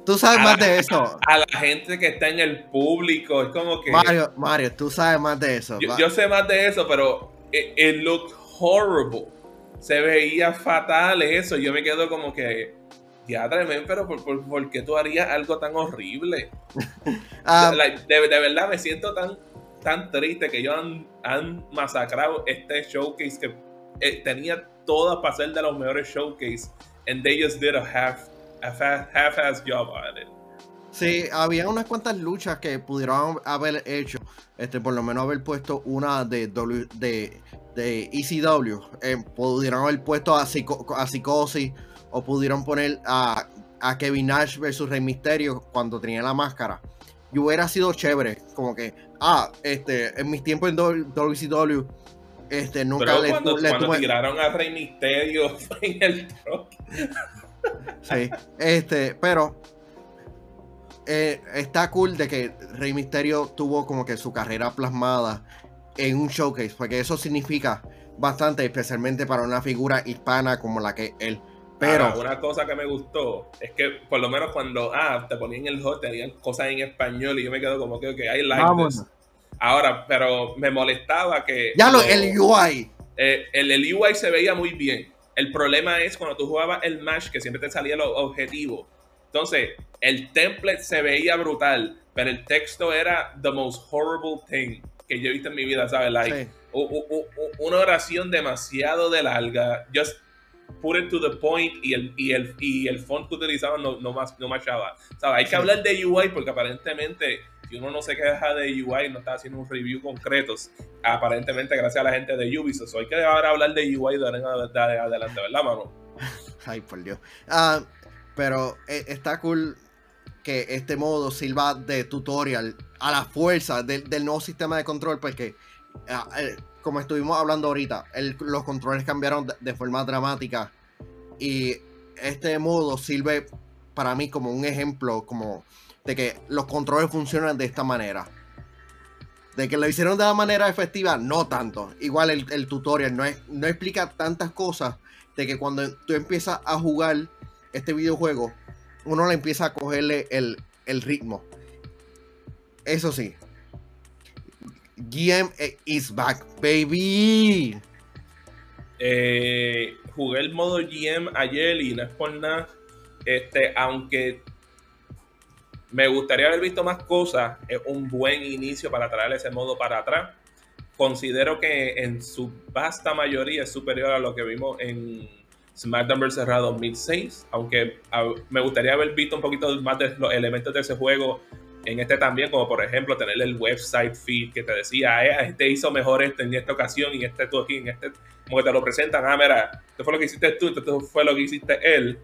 Tú sabes más de eso.
A la gente que está en el público. Es como que.
Mario, Mario, tú sabes más de eso.
Yo, sé más de eso, pero it, it looked horrible se veía fatal eso. Yo me quedo como que, ya tremendo, pero ¿por, qué tú harías algo tan horrible? Ah. de, verdad me siento tan, tan triste que ellos han, masacrado este showcase que eh, tenía todas para ser de los mejores showcase. And they just did a half, a half-ass job at it.
Sí, había unas cuantas luchas que pudieron haber hecho, este, por lo menos haber puesto una de, de de ECW, eh, pudieron haber puesto a, Psicosis o pudieron poner a, Kevin Nash versus Rey Mysterio cuando tenía la máscara. Y hubiera sido chévere, como que, ah, este, en mis tiempos en WCW, este, nunca
le, cuando, tiraron a Rey Mysterio en el
sí, este, pero eh, está cool de que Rey Mysterio tuvo como que su carrera plasmada en un showcase, porque eso significa bastante, especialmente para una figura hispana como la que él. Pero
una cosa que me gustó es que por lo menos cuando ah, te ponían el hot tenían cosas en español y yo me quedo como que okay, I like this. Ahora, pero me molestaba que
ya lo, el UI
eh, el, el UI se veía muy bien. El problema es cuando tú jugabas el match que siempre te salía los objetivos. Entonces, el template se veía brutal, pero el texto era the most horrible thing que yo he visto en mi vida, ¿sabes? Like, una oración demasiado de larga. Just put it to the point y el, y el, y el font que utilizaban no, no, no machaba. Hay que hablar de UI porque aparentemente si uno no se queja de UI, no está haciendo un review concretos, aparentemente gracias a la gente de Ubisoft. hay que ahora hablar de UI de, adelante, ¿verdad, mano?
Ay, por Dios. Ah, pero eh, está cool que este modo sirva de tutorial a la fuerza del, nuevo sistema de control, porque ah, eh, como estuvimos hablando ahorita, los controles cambiaron de, forma dramática y este modo sirve para mí como un ejemplo como de que los controles funcionan de esta manera. De que lo hicieron de la manera efectiva, no tanto. Igual el, tutorial no, es, no explica tantas cosas de que cuando tú empiezas a jugar este videojuego, uno le empieza a cogerle el, el ritmo. Eso sí, GM is back, baby.
Eh, jugué el modo GM ayer y no es por nada. Este, aunque me gustaría haber visto más cosas, es un buen inicio para traer ese modo para atrás. Considero que en su vasta mayoría es superior a lo que vimos en SmackDown vs. Raw 2006, aunque me gustaría haber visto un poquito más de los elementos de ese juego en este también, como por ejemplo tener el website feed que te decía, eh, este hizo mejor este en esta ocasión y este tú aquí, en este, como que te lo presentan, ah, mira, esto fue lo que hiciste tú, esto fue lo que hiciste él,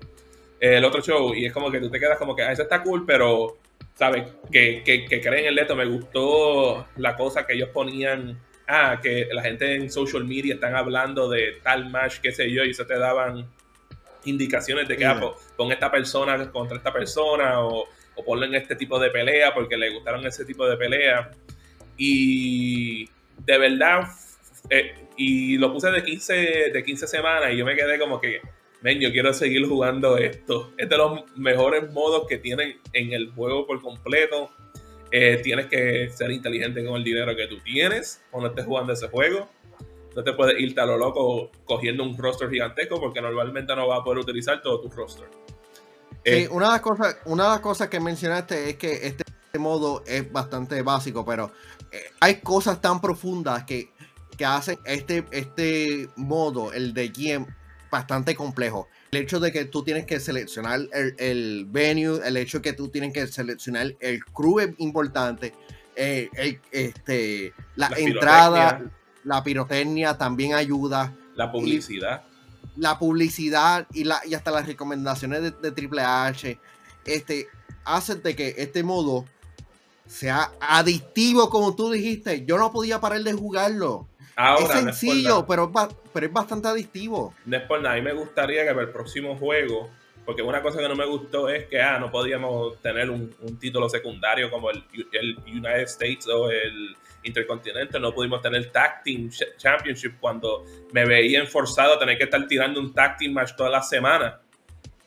el otro show, y es como que tú te quedas como que, ah, eso está cool, pero, ¿sabes? Que, que, que creen el esto, me gustó la cosa que ellos ponían, ah, que la gente en social media están hablando de tal match, qué sé yo, y eso te daban indicaciones de que, ah, con esta persona contra esta persona, o o ponlo en este tipo de pelea porque le gustaron ese tipo de pelea. Y de verdad, eh, y lo puse de 15, de 15 semanas y yo me quedé como que, ven, yo quiero seguir jugando esto. Es de los mejores modos que tienen en el juego por completo. Eh, tienes que ser inteligente con el dinero que tú tienes cuando estés jugando ese juego. No te puedes irte a lo loco cogiendo un roster gigantesco porque normalmente no vas a poder utilizar todo tu roster.
Sí, eh, una de, las cosas, una de las cosas que mencionaste es que este modo es bastante básico, pero eh, hay cosas tan profundas que, hacen este, este modo, el de GM, bastante complejo. El hecho de que tú tienes que seleccionar el, venue, el hecho de que tú tienes que seleccionar el crew es importante, eh, este, la, entrada, la pirotecnia también ayuda.
La publicidad
la publicidad y, la, y hasta las recomendaciones de, Triple H este, hacen de que este modo sea adictivo, como tú dijiste. Yo no podía parar de jugarlo. Es sencillo, pero, es pero es bastante adictivo.
No es por nada. A mí me gustaría que para el próximo juego, porque una cosa que no me gustó es que ah, no podíamos tener un, título secundario como el, el United States o el Intercontinental, no pudimos tener Tag Team Championship cuando me veía forzado a tener que estar tirando un Tag Team Match toda la semana.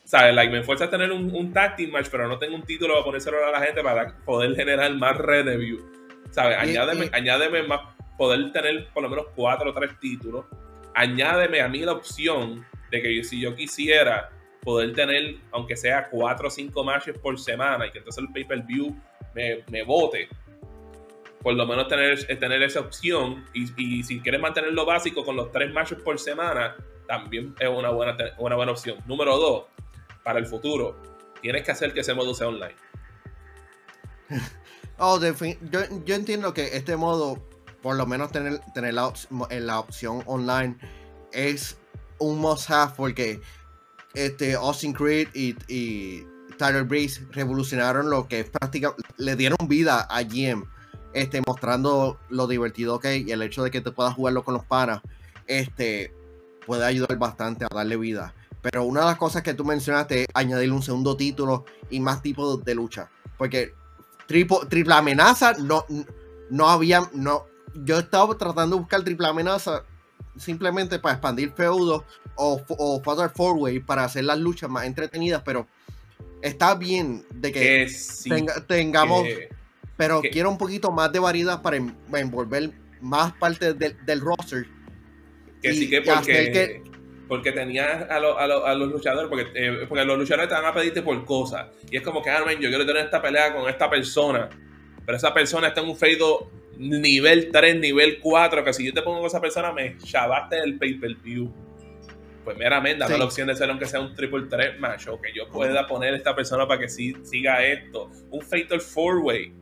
¿Sabes? Like, me fuerza a tener un, un Tag Team Match, pero no tengo un título para ponérselo a la gente para poder generar más revenue. ¿Sabes? Añádeme, añádeme más, poder tener por lo menos cuatro o tres títulos. Añádeme a mí la opción de que si yo quisiera poder tener, aunque sea cuatro o cinco matches por semana y que entonces el pay-per-view me, me vote por lo menos tener, tener esa opción. Y, si quieres mantener lo básico con los tres matches por semana, también es una buena, una buena opción. Número dos, para el futuro, tienes que hacer que ese modo sea online.
Oh, yo, yo, entiendo que este modo, por lo menos tener, tener la, la opción online, es un must have porque este, Austin Creed y, y Tyler Breeze revolucionaron lo que es prácticamente, le dieron vida a GM este, mostrando lo divertido que es y el hecho de que te puedas jugarlo con los panas, este, puede ayudar bastante a darle vida. Pero una de las cosas que tú mencionaste es añadir un segundo título y más tipos de lucha. Porque triple, triple amenaza no, no había, no, yo he estado tratando de buscar triple amenaza simplemente para expandir feudo o, o Father Four Way para hacer las luchas más entretenidas, pero está bien de que, tengamos, pero quiero un poquito más de variedad para envolver más parte del, roster.
Que sí que porque, porque tenías a, a, los luchadores, porque, eh, porque los luchadores te van a pedirte por cosas. Y es como que, ah, yo quiero tener esta pelea con esta persona, pero esa persona está en un feudo nivel 3, nivel 4, que si yo te pongo con esa persona me chavaste el pay-per-view. Pues meramente, dame la opción de ser aunque sea un triple 3 match, o que yo pueda poner a esta persona para que sí, siga esto. Un Fatal 4-Way.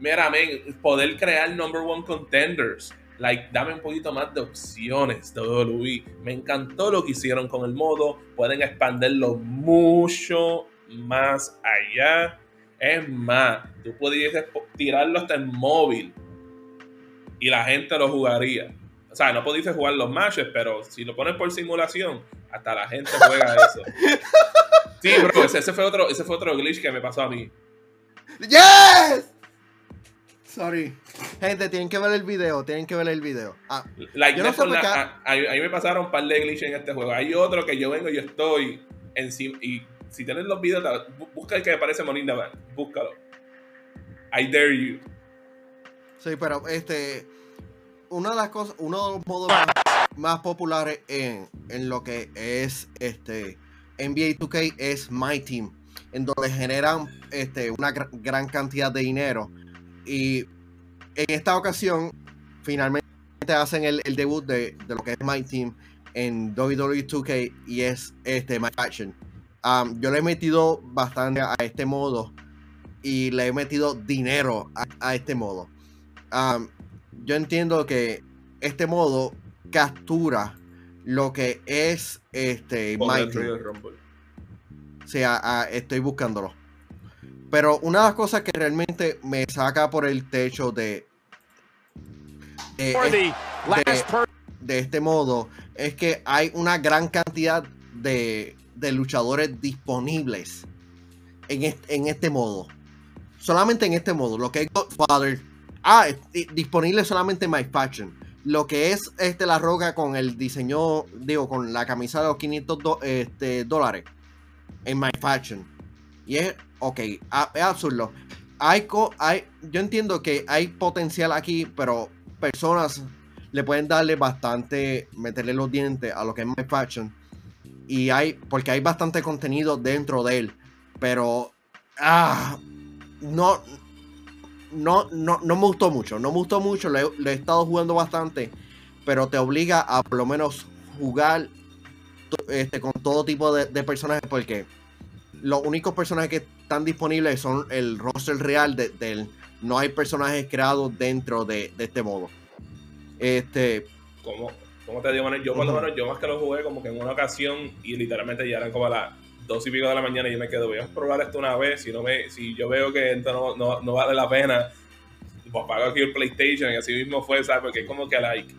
Meramente, poder crear number one contenders. Like, dame un poquito más de opciones de WWE. Me encantó lo que hicieron con el modo. Pueden expandirlo mucho más allá es más, tú podrías tirarlo hasta en móvil y la gente lo jugaría. O sea, no podías jugar los matches, pero si lo pones por simulación, hasta la gente juega eso. Sí, bro, ese, fue otro, ese fue otro glitch que me pasó a mí.
¡Yes! Sorry. Gente, tienen que ver el video, tienen que ver el video. Ah,
yo no sé a, a, mí me pasaron un par de glitches en este juego. Hay otro que yo vengo y estoy encima y si tienes los videos, busca el que me parece Moninda Man. Búscalo. I dare you.
Sí, pero este. Una de las cosas, uno de los modos más, populares en, lo que es este NBA 2K es My Team, en donde generan este, una gran cantidad de dinero. Y en esta ocasión, finalmente hacen el, debut de, lo que es My Team en WWE 2K y es este My Action yo le he metido bastante a este modo y le he metido dinero a, este modo. yo entiendo que este modo captura lo que es este Mighty. O sea, estoy buscándolo. Pero una de las cosas que realmente me saca por el techo de, de, de este modo es que hay una gran cantidad de de luchadores disponibles en este, en este modo. Solamente en este modo. Lo que es Godfather. Ah, disponible solamente en My Fashion. Lo que es este La Roca con el diseño, digo, con la camisa de los 500 este, dólares en My Fashion. Y es, ok, es absurdo. Hay, hay, yo entiendo que hay potencial aquí, pero personas le pueden darle bastante, meterle los dientes a lo que es My Fashion y hay, porque hay bastante contenido dentro de él, pero ah, no, no, no, no me gustó mucho, no me gustó mucho, le, he estado jugando bastante, pero te obliga a por lo menos jugar este, con todo tipo de, personajes porque los únicos personajes que están disponibles son el roster real de, él. No hay personajes creados dentro de, este modo. Este.
¿Cómo? ¿Cómo te digo? Yo, por lo menos, yo más que lo jugué como que en una ocasión y literalmente ya eran como a las dos y pico de la mañana y yo me quedo, voy a probar esto una vez. Si no me, si yo veo que esto no, no, vale la pena, pues apago aquí el PlayStation y así mismo fue, ¿sabes? Porque es como que, like,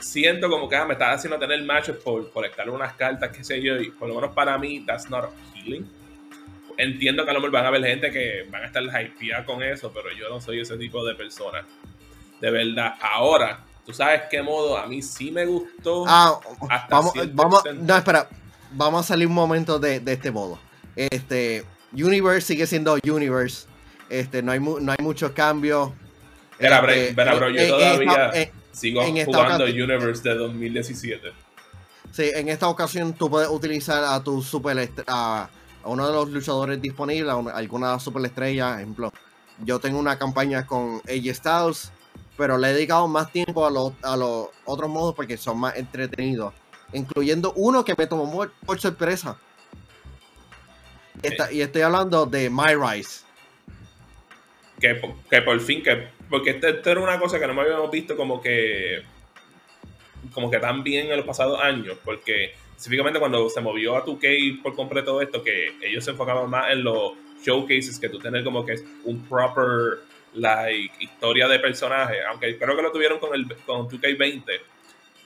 siento como que ah, me está haciendo tener matches por colectar unas cartas, qué sé yo, y por lo menos para mí, that's not healing. Entiendo que a lo mejor van a haber gente que van a estar hypeada con eso, pero yo no soy ese tipo de persona. De verdad. Ahora, ¿Tú sabes qué modo a mí sí me gustó?
Ah, vamos, vamos, no, espera, vamos a salir un momento de, este modo. Este, Universe sigue siendo Universe. Este, no hay, no hay muchos cambios.
Era, este, bro, yo todavía sigo jugando Universe de 2017.
Sí, en esta ocasión tú puedes utilizar a tu super a, uno de los luchadores disponibles, a alguna superestrella, ejemplo. Yo tengo una campaña con AJ Styles, pero le he dedicado más tiempo a los, a los otros modos porque son más entretenidos, incluyendo uno que me tomó por, sorpresa. y estoy hablando de My Rise.
Que, que por fin, que porque esto, era una cosa que no me habíamos visto como que como que tan bien en los pasados años, porque específicamente cuando se movió a 2K por completo esto, que ellos se enfocaban más en los showcases, que tú tener como que un proper la historia de personajes, aunque creo que lo tuvieron con el con 2K20,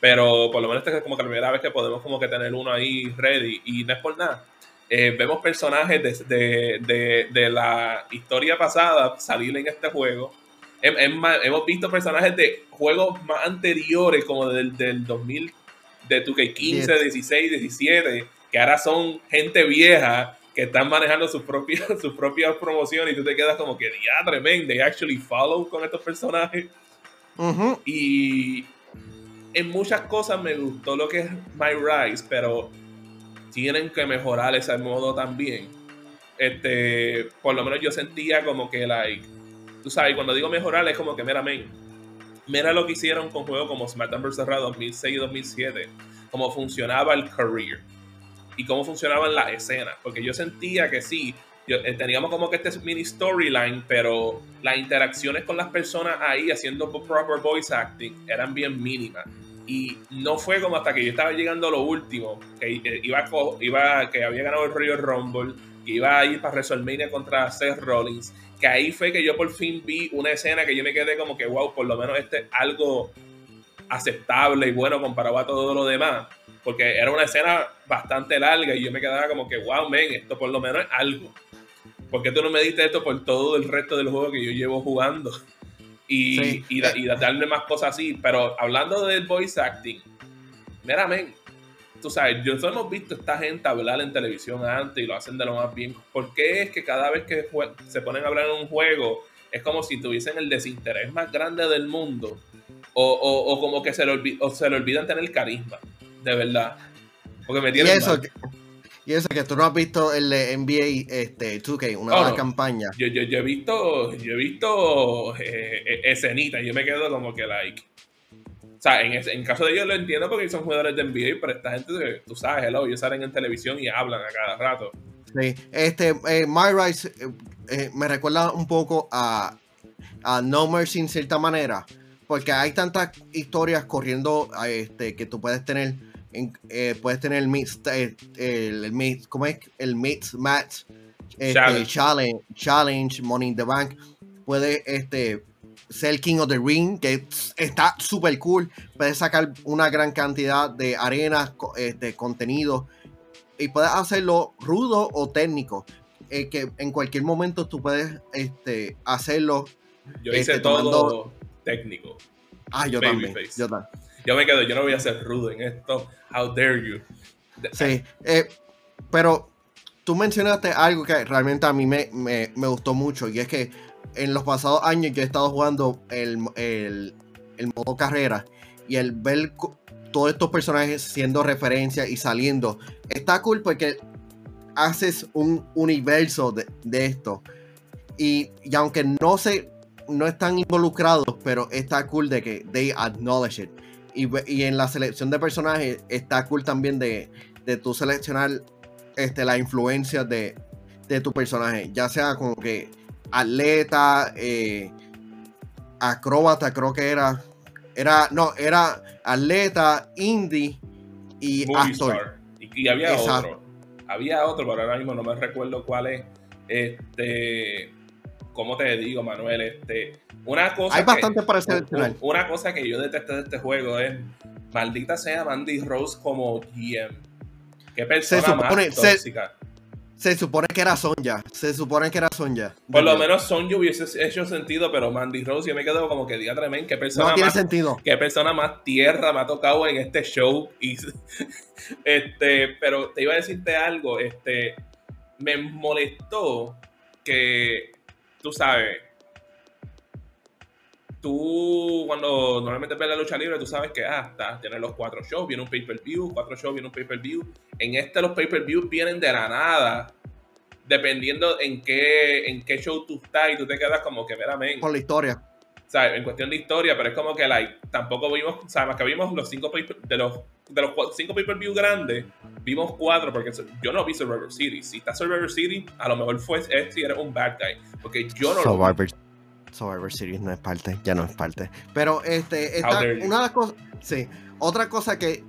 pero por lo menos esta es como que la primera vez que podemos como que tener uno ahí ready y no es por nada. Eh, vemos personajes de, de, de, la historia pasada salir en este juego. hemos visto personajes de juegos más anteriores, como del, del 2000, de 2K15, 16, 17, que ahora son gente vieja que están manejando sus propias, sus propias promociones y tú te quedas como que, ya, tremendo, they actually follow con estos personajes. Y en muchas cosas me gustó lo que es My Rise, pero tienen que mejorar ese modo también. Este, por lo menos yo sentía como que, like, tú sabes, cuando digo mejorar es como que, mira, men, mira lo que hicieron con juegos como SmackDown vs. Raw 2006 y 2007, cómo funcionaba el career y cómo funcionaban las escenas. Porque yo sentía que sí, eh, teníamos como que este mini storyline, pero las interacciones con las personas ahí haciendo proper voice acting eran bien mínimas. Y no fue como hasta que yo estaba llegando a lo último, que eh, iba, iba que había ganado el Royal Rumble, que iba a ir para WrestleMania contra Seth Rollins, que ahí fue que yo por fin vi una escena que yo me quedé como que, wow, por lo menos este es algo aceptable y bueno comparado a todo lo demás porque era una escena bastante larga y yo me quedaba como que, wow, men, esto por lo menos es algo. ¿Por qué tú no me diste esto por todo el resto del juego que yo llevo jugando? Y, y, darle más cosas así. Pero hablando del voice acting, mira, men, tú sabes, yo solo hemos visto a esta gente hablar en televisión antes y lo hacen de lo más bien. ¿Por qué es que cada vez que se ponen a hablar en un juego es como si tuviesen el desinterés más grande del mundo? O, o, como que se le, o se le olvidan tener carisma de verdad. Porque me tienen
y eso, que, y eso que tú no has visto el NBA este, 2K, una oh, campaña.
Yo, yo, yo, he visto, yo he visto eh, eh, escenitas y yo me quedo como que like. O sea, en, en caso de ellos lo entiendo porque son jugadores de NBA, pero esta gente, tú sabes, hello, ellos salen en televisión y hablan a cada rato.
Sí, este, eh, My Rise eh, me recuerda un poco a, a No Mercy en cierta manera, porque hay tantas historias corriendo este, que tú puedes tener eh, puedes tener el mix, eh, el, el, ¿cómo es? El mix match, este, challenge. challenge, Money in the Bank. Puede este, ser King of the Ring, que está súper cool. Puedes sacar una gran cantidad de arenas, este, contenido. Y puedes hacerlo rudo o técnico. Eh, que en cualquier momento tú puedes este, hacerlo.
Yo hice este, todo técnico.
Ah, yo también. Yo también
yo me quedo, yo no voy a ser rudo en esto. How dare you?
Sí, eh, pero tú mencionaste algo que realmente a mí me, gustó mucho y es que en los pasados años yo he estado jugando el, modo carrera y el ver todos estos personajes siendo referencia y saliendo está cool porque haces un universo de, esto y, y, aunque no se no están involucrados pero está cool de que they acknowledge it y, en la selección de personajes está cool también de, de tú seleccionar este, la influencia de, tu personaje, ya sea como que atleta, eh, acróbata, creo que era. Era, no, era atleta, indie y actor.
Y, había otro. Había otro, pero ahora mismo no me recuerdo cuál es. Este. ¿Cómo te digo, Manuel? Este una cosa
Hay bastante para seleccionar.
Una cosa que yo detesto de este juego es, maldita sea Mandy Rose como GM. Qué persona se supone, más tóxica.
Se, supone que era Sonja. Se supone que era Sonja.
Por lo menos Sonja hubiese hecho sentido, pero Mandy Rose yo me quedo como que diga tremendo. Qué persona
no tiene
más,
sentido.
Qué persona más tierra me ha tocado en este show. Y, este, pero te iba a decirte algo. Este, me molestó que, tú sabes, tú cuando normalmente ves la lucha libre, tú sabes que ah, tienes los cuatro shows, viene un pay-per-view, cuatro shows, viene un pay-per-view. En este los pay-per-view vienen de la nada, dependiendo en qué, en qué show tú estás y tú te quedas como que meramente.
Por la historia.
¿Sabes? En cuestión de historia, pero es como que like, tampoco vimos, sabes, que vimos los cinco de los de los cinco pay-per-view grandes, vimos cuatro, porque yo no vi Survivor City. Si está Survivor City, a lo mejor fue este y era un bad guy. Porque yo no
Survivor. lo Survivor Series no es parte, ya no es parte. Pero este, una de las cosas, sí, otra cosa que,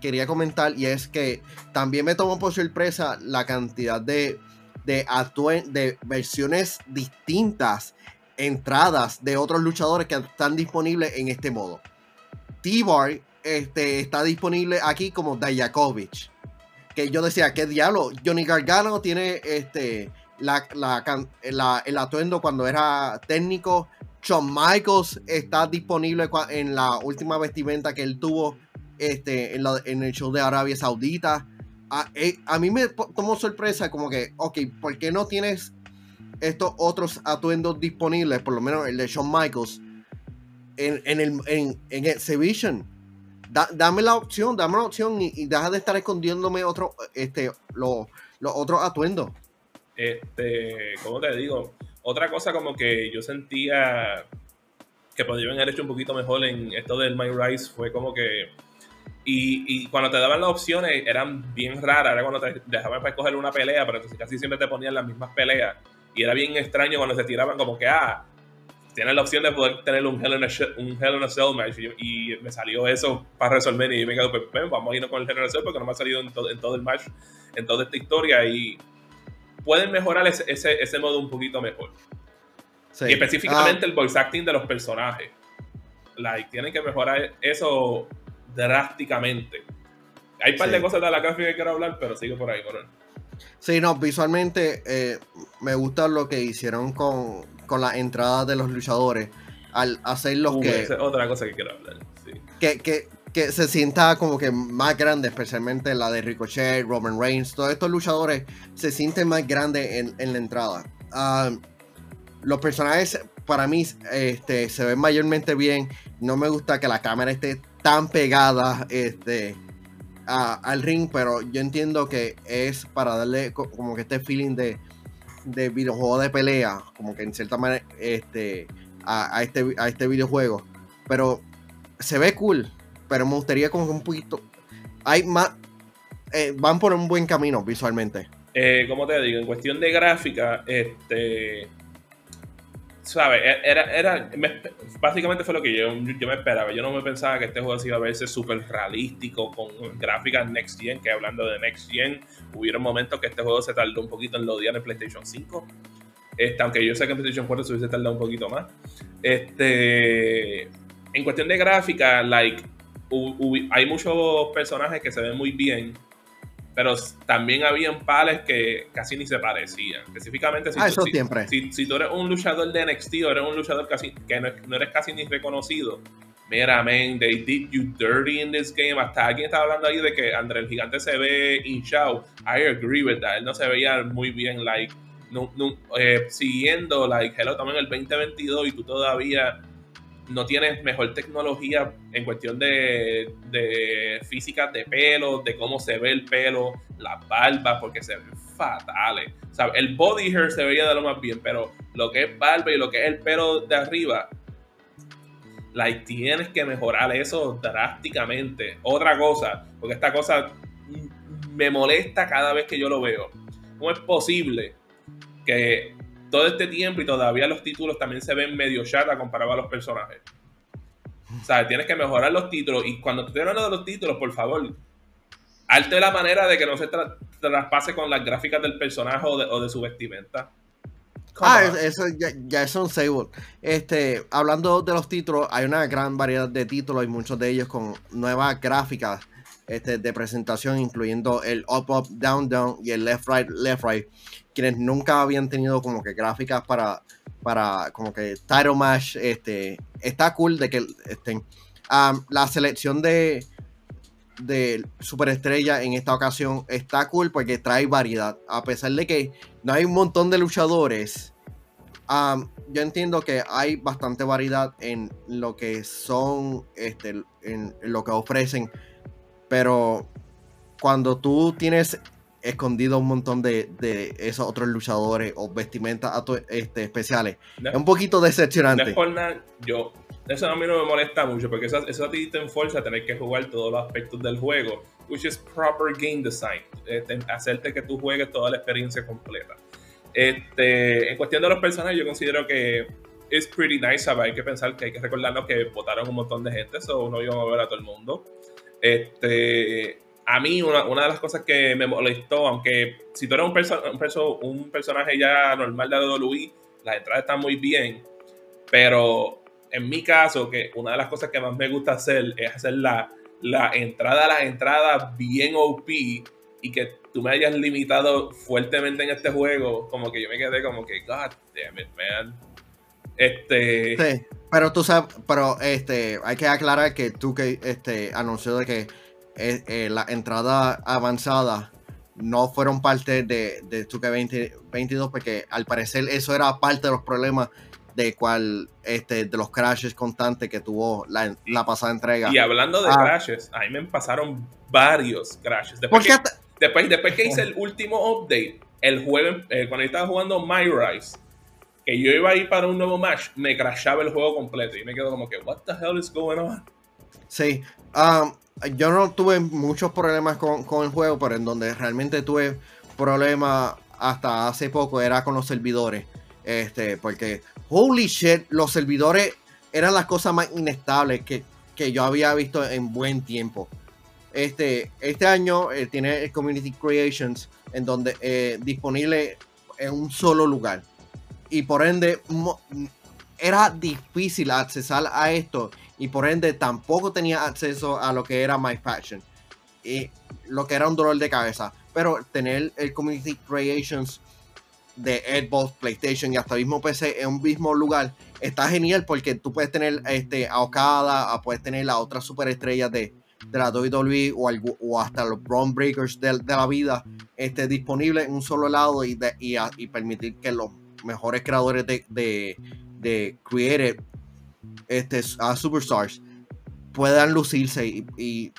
quería comentar y es que también me tomó por sorpresa la cantidad de, de, de versiones distintas, entradas de otros luchadores que están disponibles en este modo. T-Bar este, está disponible aquí como Dayakovich. Que yo decía, ¿qué diablo? Johnny Gargano tiene este la, la, el atuendo cuando era técnico Shawn Michaels está disponible en la última vestimenta que él tuvo este, en, el show de Arabia Saudita. A, eh, a, mí me tomó sorpresa como que, ok, ¿por qué no tienes estos otros atuendos disponibles, por lo menos el de Shawn Michaels, en, en el en, en Exhibition? dame la opción, dame la opción y, deja de estar escondiéndome otro, este, los otros atuendos.
Este, ¿cómo te digo? Otra cosa como que yo sentía que podrían haber hecho un poquito mejor en esto del My Rise fue como que. Y, cuando te daban las opciones eran bien raras. Era cuando te dejaban para escoger una pelea, pero casi siempre te ponían las mismas peleas. Y era bien extraño cuando se tiraban como que, ah, tienes la opción de poder tener un Hell in a, un Hell in a Cell match. Y, me salió eso para resolver. Y me quedo, pues, vamos a irnos con el Hell in a Cell porque no me ha salido en, en todo el match, en toda esta historia. Y pueden mejorar ese, ese, modo un poquito mejor. Y específicamente ah. el voice acting de los personajes. Like, tienen que mejorar eso drásticamente. Hay un par de cosas de la gráfica que quiero hablar, pero sigo por ahí, Coronel.
Sí, no, visualmente eh, me gusta lo que hicieron con, con la entrada de los luchadores. Al hacer los que.
otra cosa que quiero hablar.
Que, que, que se sienta como que más grande, especialmente la de Ricochet, Roman Reigns, todos estos luchadores se sienten más grandes en, la entrada. Ah, los personajes para mí este, se ven mayormente bien. No me gusta que la cámara esté tan pegada este, al ring, pero yo entiendo que es para darle como que este feeling de, de videojuego de pelea, como que en cierta manera este, a, este, a este videojuego. Pero se ve cool pero me gustaría como un poquito. Hay más. Eh, van por un buen camino visualmente.
Eh, como te digo, en cuestión de gráfica, este. ¿Sabes? E-, era, era, básicamente fue lo que yo, yo, me esperaba. Yo no me pensaba que este juego se iba a verse súper realístico con gráficas Next Gen. Que hablando de Next Gen, hubieron momentos que este juego se tardó un poquito en lo días en PlayStation 5. Este, aunque yo sé que en PlayStation 4 se hubiese tardado un poquito más. Este, en cuestión de gráfica, like, hay muchos personajes que se ven muy bien, pero también habían pales que casi ni se parecían. Específicamente, si,
ah,
tú,
siempre.
Si, tú eres un luchador de NXT o eres un luchador casi, que no, eres casi ni reconocido, mira, man, they did you dirty in this game. Hasta alguien estaba hablando ahí de que André el Gigante se ve hinchado. I agree with that. Él no se veía muy bien, like, no, eh, siguiendo, like, hello, también el 2022 y tú todavía no tienes mejor tecnología en cuestión de, de física de pelo, de cómo se ve el pelo, las barbas, porque se ven fatales. O el body hair se veía de lo más bien, pero lo que es barba y lo que es el pelo de arriba, like, tienes que mejorar eso drásticamente. Otra cosa, porque esta cosa me molesta cada vez que yo lo veo. ¿Cómo es posible que todo este tiempo y todavía los títulos también se ven medio chata comparado a los personajes. O sea, tienes que mejorar los títulos. Y cuando te estoy hablando de los títulos, por favor, arte la manera de que no se traspase con las gráficas del personaje o de, su vestimenta.
Ah, eso ya, es un sable. Este, hablando de los títulos, hay una gran variedad de títulos y muchos de ellos con nuevas gráficas este, de presentación, incluyendo el up, up, down, down y el left, right, left, right quienes nunca habían tenido como que gráficas para, para como que title match, este, está cool de que estén. la selección de, de superestrella en esta ocasión está cool porque trae variedad. A pesar de que no hay un montón de luchadores, yo entiendo que hay bastante variedad en lo que son, este, en lo que ofrecen. Pero cuando tú tienes escondido un montón de, esos otros luchadores o vestimentas este, especiales. es un poquito decepcionante.
yo, eso a mí no me molesta mucho porque eso, eso a ti te enfuerza a tener que jugar todos los aspectos del juego, which is proper game design, este, hacerte que tú juegues toda la experiencia completa. Este, en cuestión de los personajes, yo considero que es pretty nice, hay que pensar que hay que recordarnos que votaron un montón de gente, eso no íbamos a ver a todo el mundo. Este, a mí una, de las cosas que me molestó, aunque si tú eres un, un, personaje ya normal de WWE, las entradas están muy bien, pero en mi caso, que una de las cosas que más me gusta hacer es hacer la, la entrada las entradas bien OP y que tú me hayas limitado fuertemente en este juego, como que yo me quedé como que, God damn it, man. Este.
Pero tú sabes, pero este, hay que aclarar que tú que este, anunció de que eh, eh, la entrada avanzada no fueron parte de, de 2K22 porque al parecer eso era parte de los problemas de cual este de los crashes constantes que tuvo la, la pasada entrega.
Y hablando de ah. crashes, a mí me pasaron varios crashes. Después, que, después, después, que hice el último update, el juego, eh, cuando estaba jugando My Rise, que yo iba a ir para un nuevo match, me crashaba el juego completo y me quedo como que, what the hell is going on?
Sí, um, yo no tuve muchos problemas con, con, el juego, pero en donde realmente tuve problemas hasta hace poco era con los servidores. Este, porque, holy shit, los servidores eran las cosas más inestables que, que yo había visto en buen tiempo. Este, este año eh, tiene el Community Creations en donde eh, disponible en un solo lugar. Y por ende, era difícil accesar a esto. Y por ende, tampoco tenía acceso a lo que era My Faction. Y lo que era un dolor de cabeza. Pero tener el Community Creations de Xbox, PlayStation y hasta mismo PC en un mismo lugar está genial porque tú puedes tener este, a Okada, puedes tener las otras superestrellas de, de la WWE o, o hasta los Brown Breakers de, la vida este, disponibles en un solo lado y, y, permitir que los mejores creadores de, de, de Creative este, a Superstars puedan lucirse y,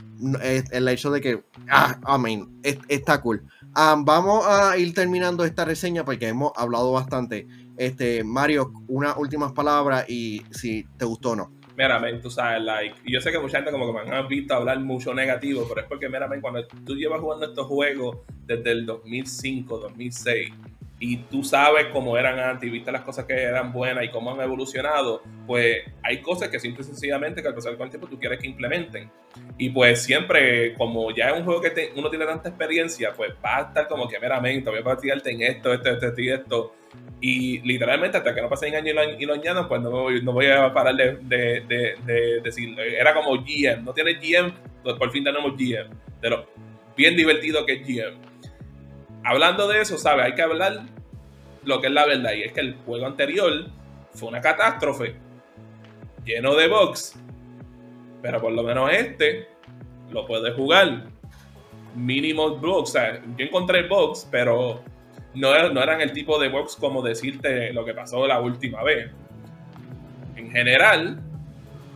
el hecho de que, ah, I mean, está cool. Ah, vamos a ir terminando esta reseña porque hemos hablado bastante. Este, Mario, unas últimas palabras y si te gustó o no.
Meramente, tú sabes, like, yo sé que mucha gente como que me han visto hablar mucho negativo, pero es porque meramente cuando tú llevas jugando estos juegos desde el 2005, 2006, y tú sabes cómo eran antes y viste las cosas que eran buenas y cómo han evolucionado, pues hay cosas que simple y sencillamente que al pasar con el tiempo tú quieres que implementen. Y pues siempre, como ya es un juego que uno tiene tanta experiencia, pues va a estar como que meramente, voy a practicarte en esto, esto, esto, y esto. Y literalmente hasta que no pasen años y lo, añadan, pues no, voy, no voy a parar de, de, de, decir, era como GM, no tiene GM, pues por fin tenemos GM. Pero bien divertido que es GM hablando de eso, ¿sabes? Hay que hablar lo que es la verdad. Y es que el juego anterior fue una catástrofe. Lleno de bugs. Pero por lo menos este lo puedes jugar. Mínimo bugs. O sea, yo encontré bugs, pero no, no eran el tipo de bugs como decirte lo que pasó la última vez. En general,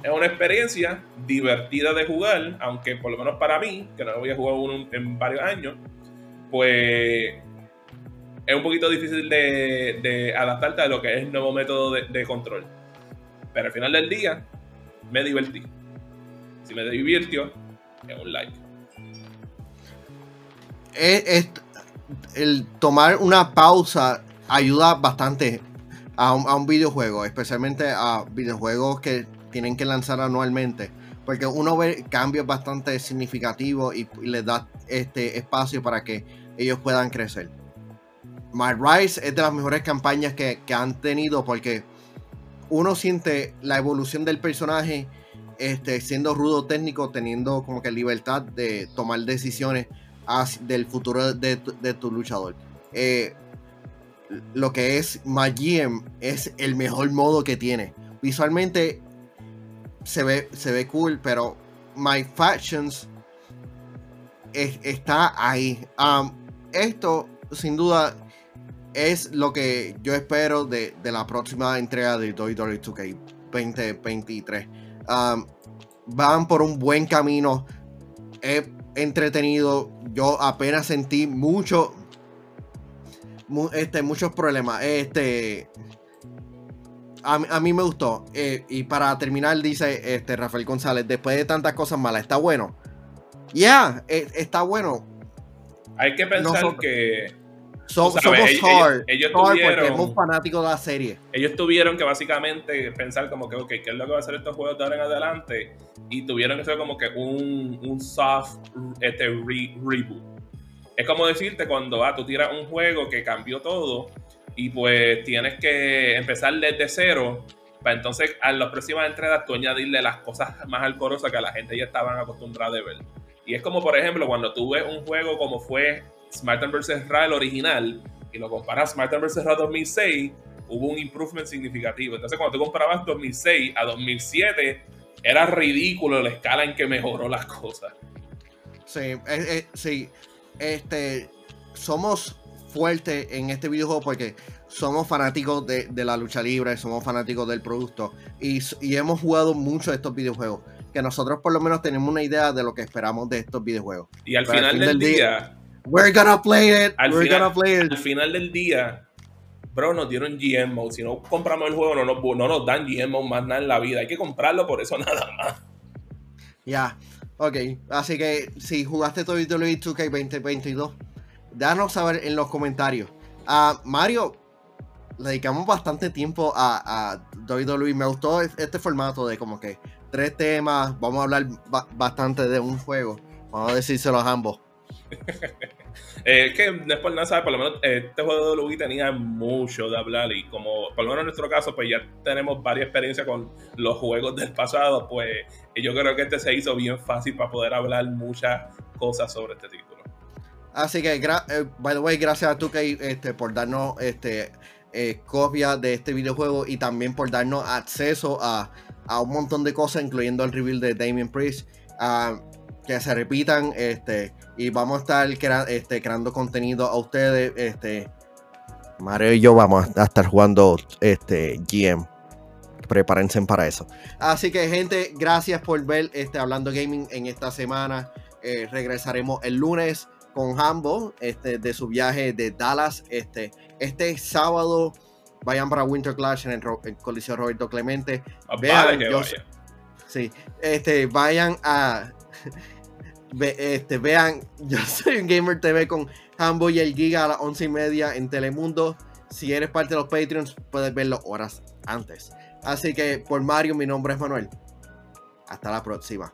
es una experiencia divertida de jugar, aunque por lo menos para mí, que no voy a jugar uno en varios años, pues es un poquito difícil de, adaptarte a lo que es el nuevo método de, control. Pero al final del día, me divertí. Si me divirtió, es un like.
el tomar una pausa ayuda bastante a un, videojuego, especialmente a videojuegos que tienen que lanzar anualmente. Porque uno ve cambios bastante significativos y, les da este espacio para que ellos puedan crecer. My Rise es de las mejores campañas que, han tenido porque uno siente la evolución del personaje este, siendo rudo técnico, teniendo como que libertad de tomar decisiones del futuro de, tu luchador. Eh, lo que es My GM es el mejor modo que tiene. Visualmente se ve, se ve cool, pero My Factions está ahí. Um, esto, sin duda, es lo que yo espero de, la próxima entrega de WWE 2K 2023. van por un buen camino. He entretenido. Yo apenas sentí mucho. este, muchos problemas. Este. A, mí me gustó. Eh, y para terminar, dice este Rafael González, después de tantas cosas malas, ¿está bueno? Ya, eh, está bueno
hay que pensar que.
somos hard, ellos, tuvieron, fanáticos de la serie.
Ellos tuvieron que básicamente pensar como que, ok, ¿qué es lo que va a hacer estos juegos de ahora en adelante? Y tuvieron que ser como que un, un soft este, reboot. Es como decirte cuando ah, tú tiras un juego que cambió todo y pues tienes que empezar desde cero para entonces a las próximas entregas tú añadirle las cosas más alcorosas que a la gente ya estaban acostumbrada de ver. Y es como, por ejemplo, cuando tú ves un juego como fue Smartphone vs. Ra, el original, y lo comparas Smartphone vs. Ra 2006, hubo un improvement significativo. Entonces, cuando tú comprabas 2006 a 2007, era ridículo la escala en que mejoró las cosas.
Sí, sí. Este, somos fuertes en este videojuego porque somos fanáticos de, la lucha libre, somos fanáticos del producto y, hemos jugado mucho estos videojuegos. Que nosotros por lo menos tenemos una idea de lo que esperamos de estos videojuegos.
Y al final del, día,
we're gonna play it.
Al final, Al final del día, bro, nos dieron GM mode. Si no compramos el juego, no nos, no nos dan GM mode más nada en la vida. Hay que comprarlo por eso nada más.
Ya, ok. Así que si jugaste WWE 2K 2022, danos saber en los comentarios. a Mario, le dedicamos bastante tiempo a, a WWE. Me gustó este formato de como que tres temas. Vamos a hablar bastante de un juego. Vamos a decírselo a ambos.
Eh, que por nada, ¿sabes? Por lo menos eh, este juego de WWE tenía mucho de hablar y como, por lo menos en nuestro caso, pues ya tenemos varias experiencias con los juegos del pasado, pues yo creo que este se hizo bien fácil para poder hablar muchas cosas sobre este título.
Así que, eh, by the way, gracias a tú que este, por darnos este, copia de este videojuego y también por darnos acceso a, a un montón de cosas, incluyendo el reveal de Damien Priest. Ah, que se repitan este y vamos a estar este, creando contenido a ustedes este Mario y yo vamos a estar jugando este GM prepárense para eso. Así que gente gracias por ver este hablando gaming en esta semana. Eh, regresaremos el lunes con Hambo este de su viaje de Dallas este este sábado vayan para Winter Clash en el, Coliseo Roberto Clemente
vean
sí este vayan a este, vean, yo soy un Gamer TV con Hambo y el Giga a las once y media en Telemundo. Si eres parte de los Patreons, puedes verlo horas antes. Así que por Mario, mi nombre es Manuel. Hasta la próxima.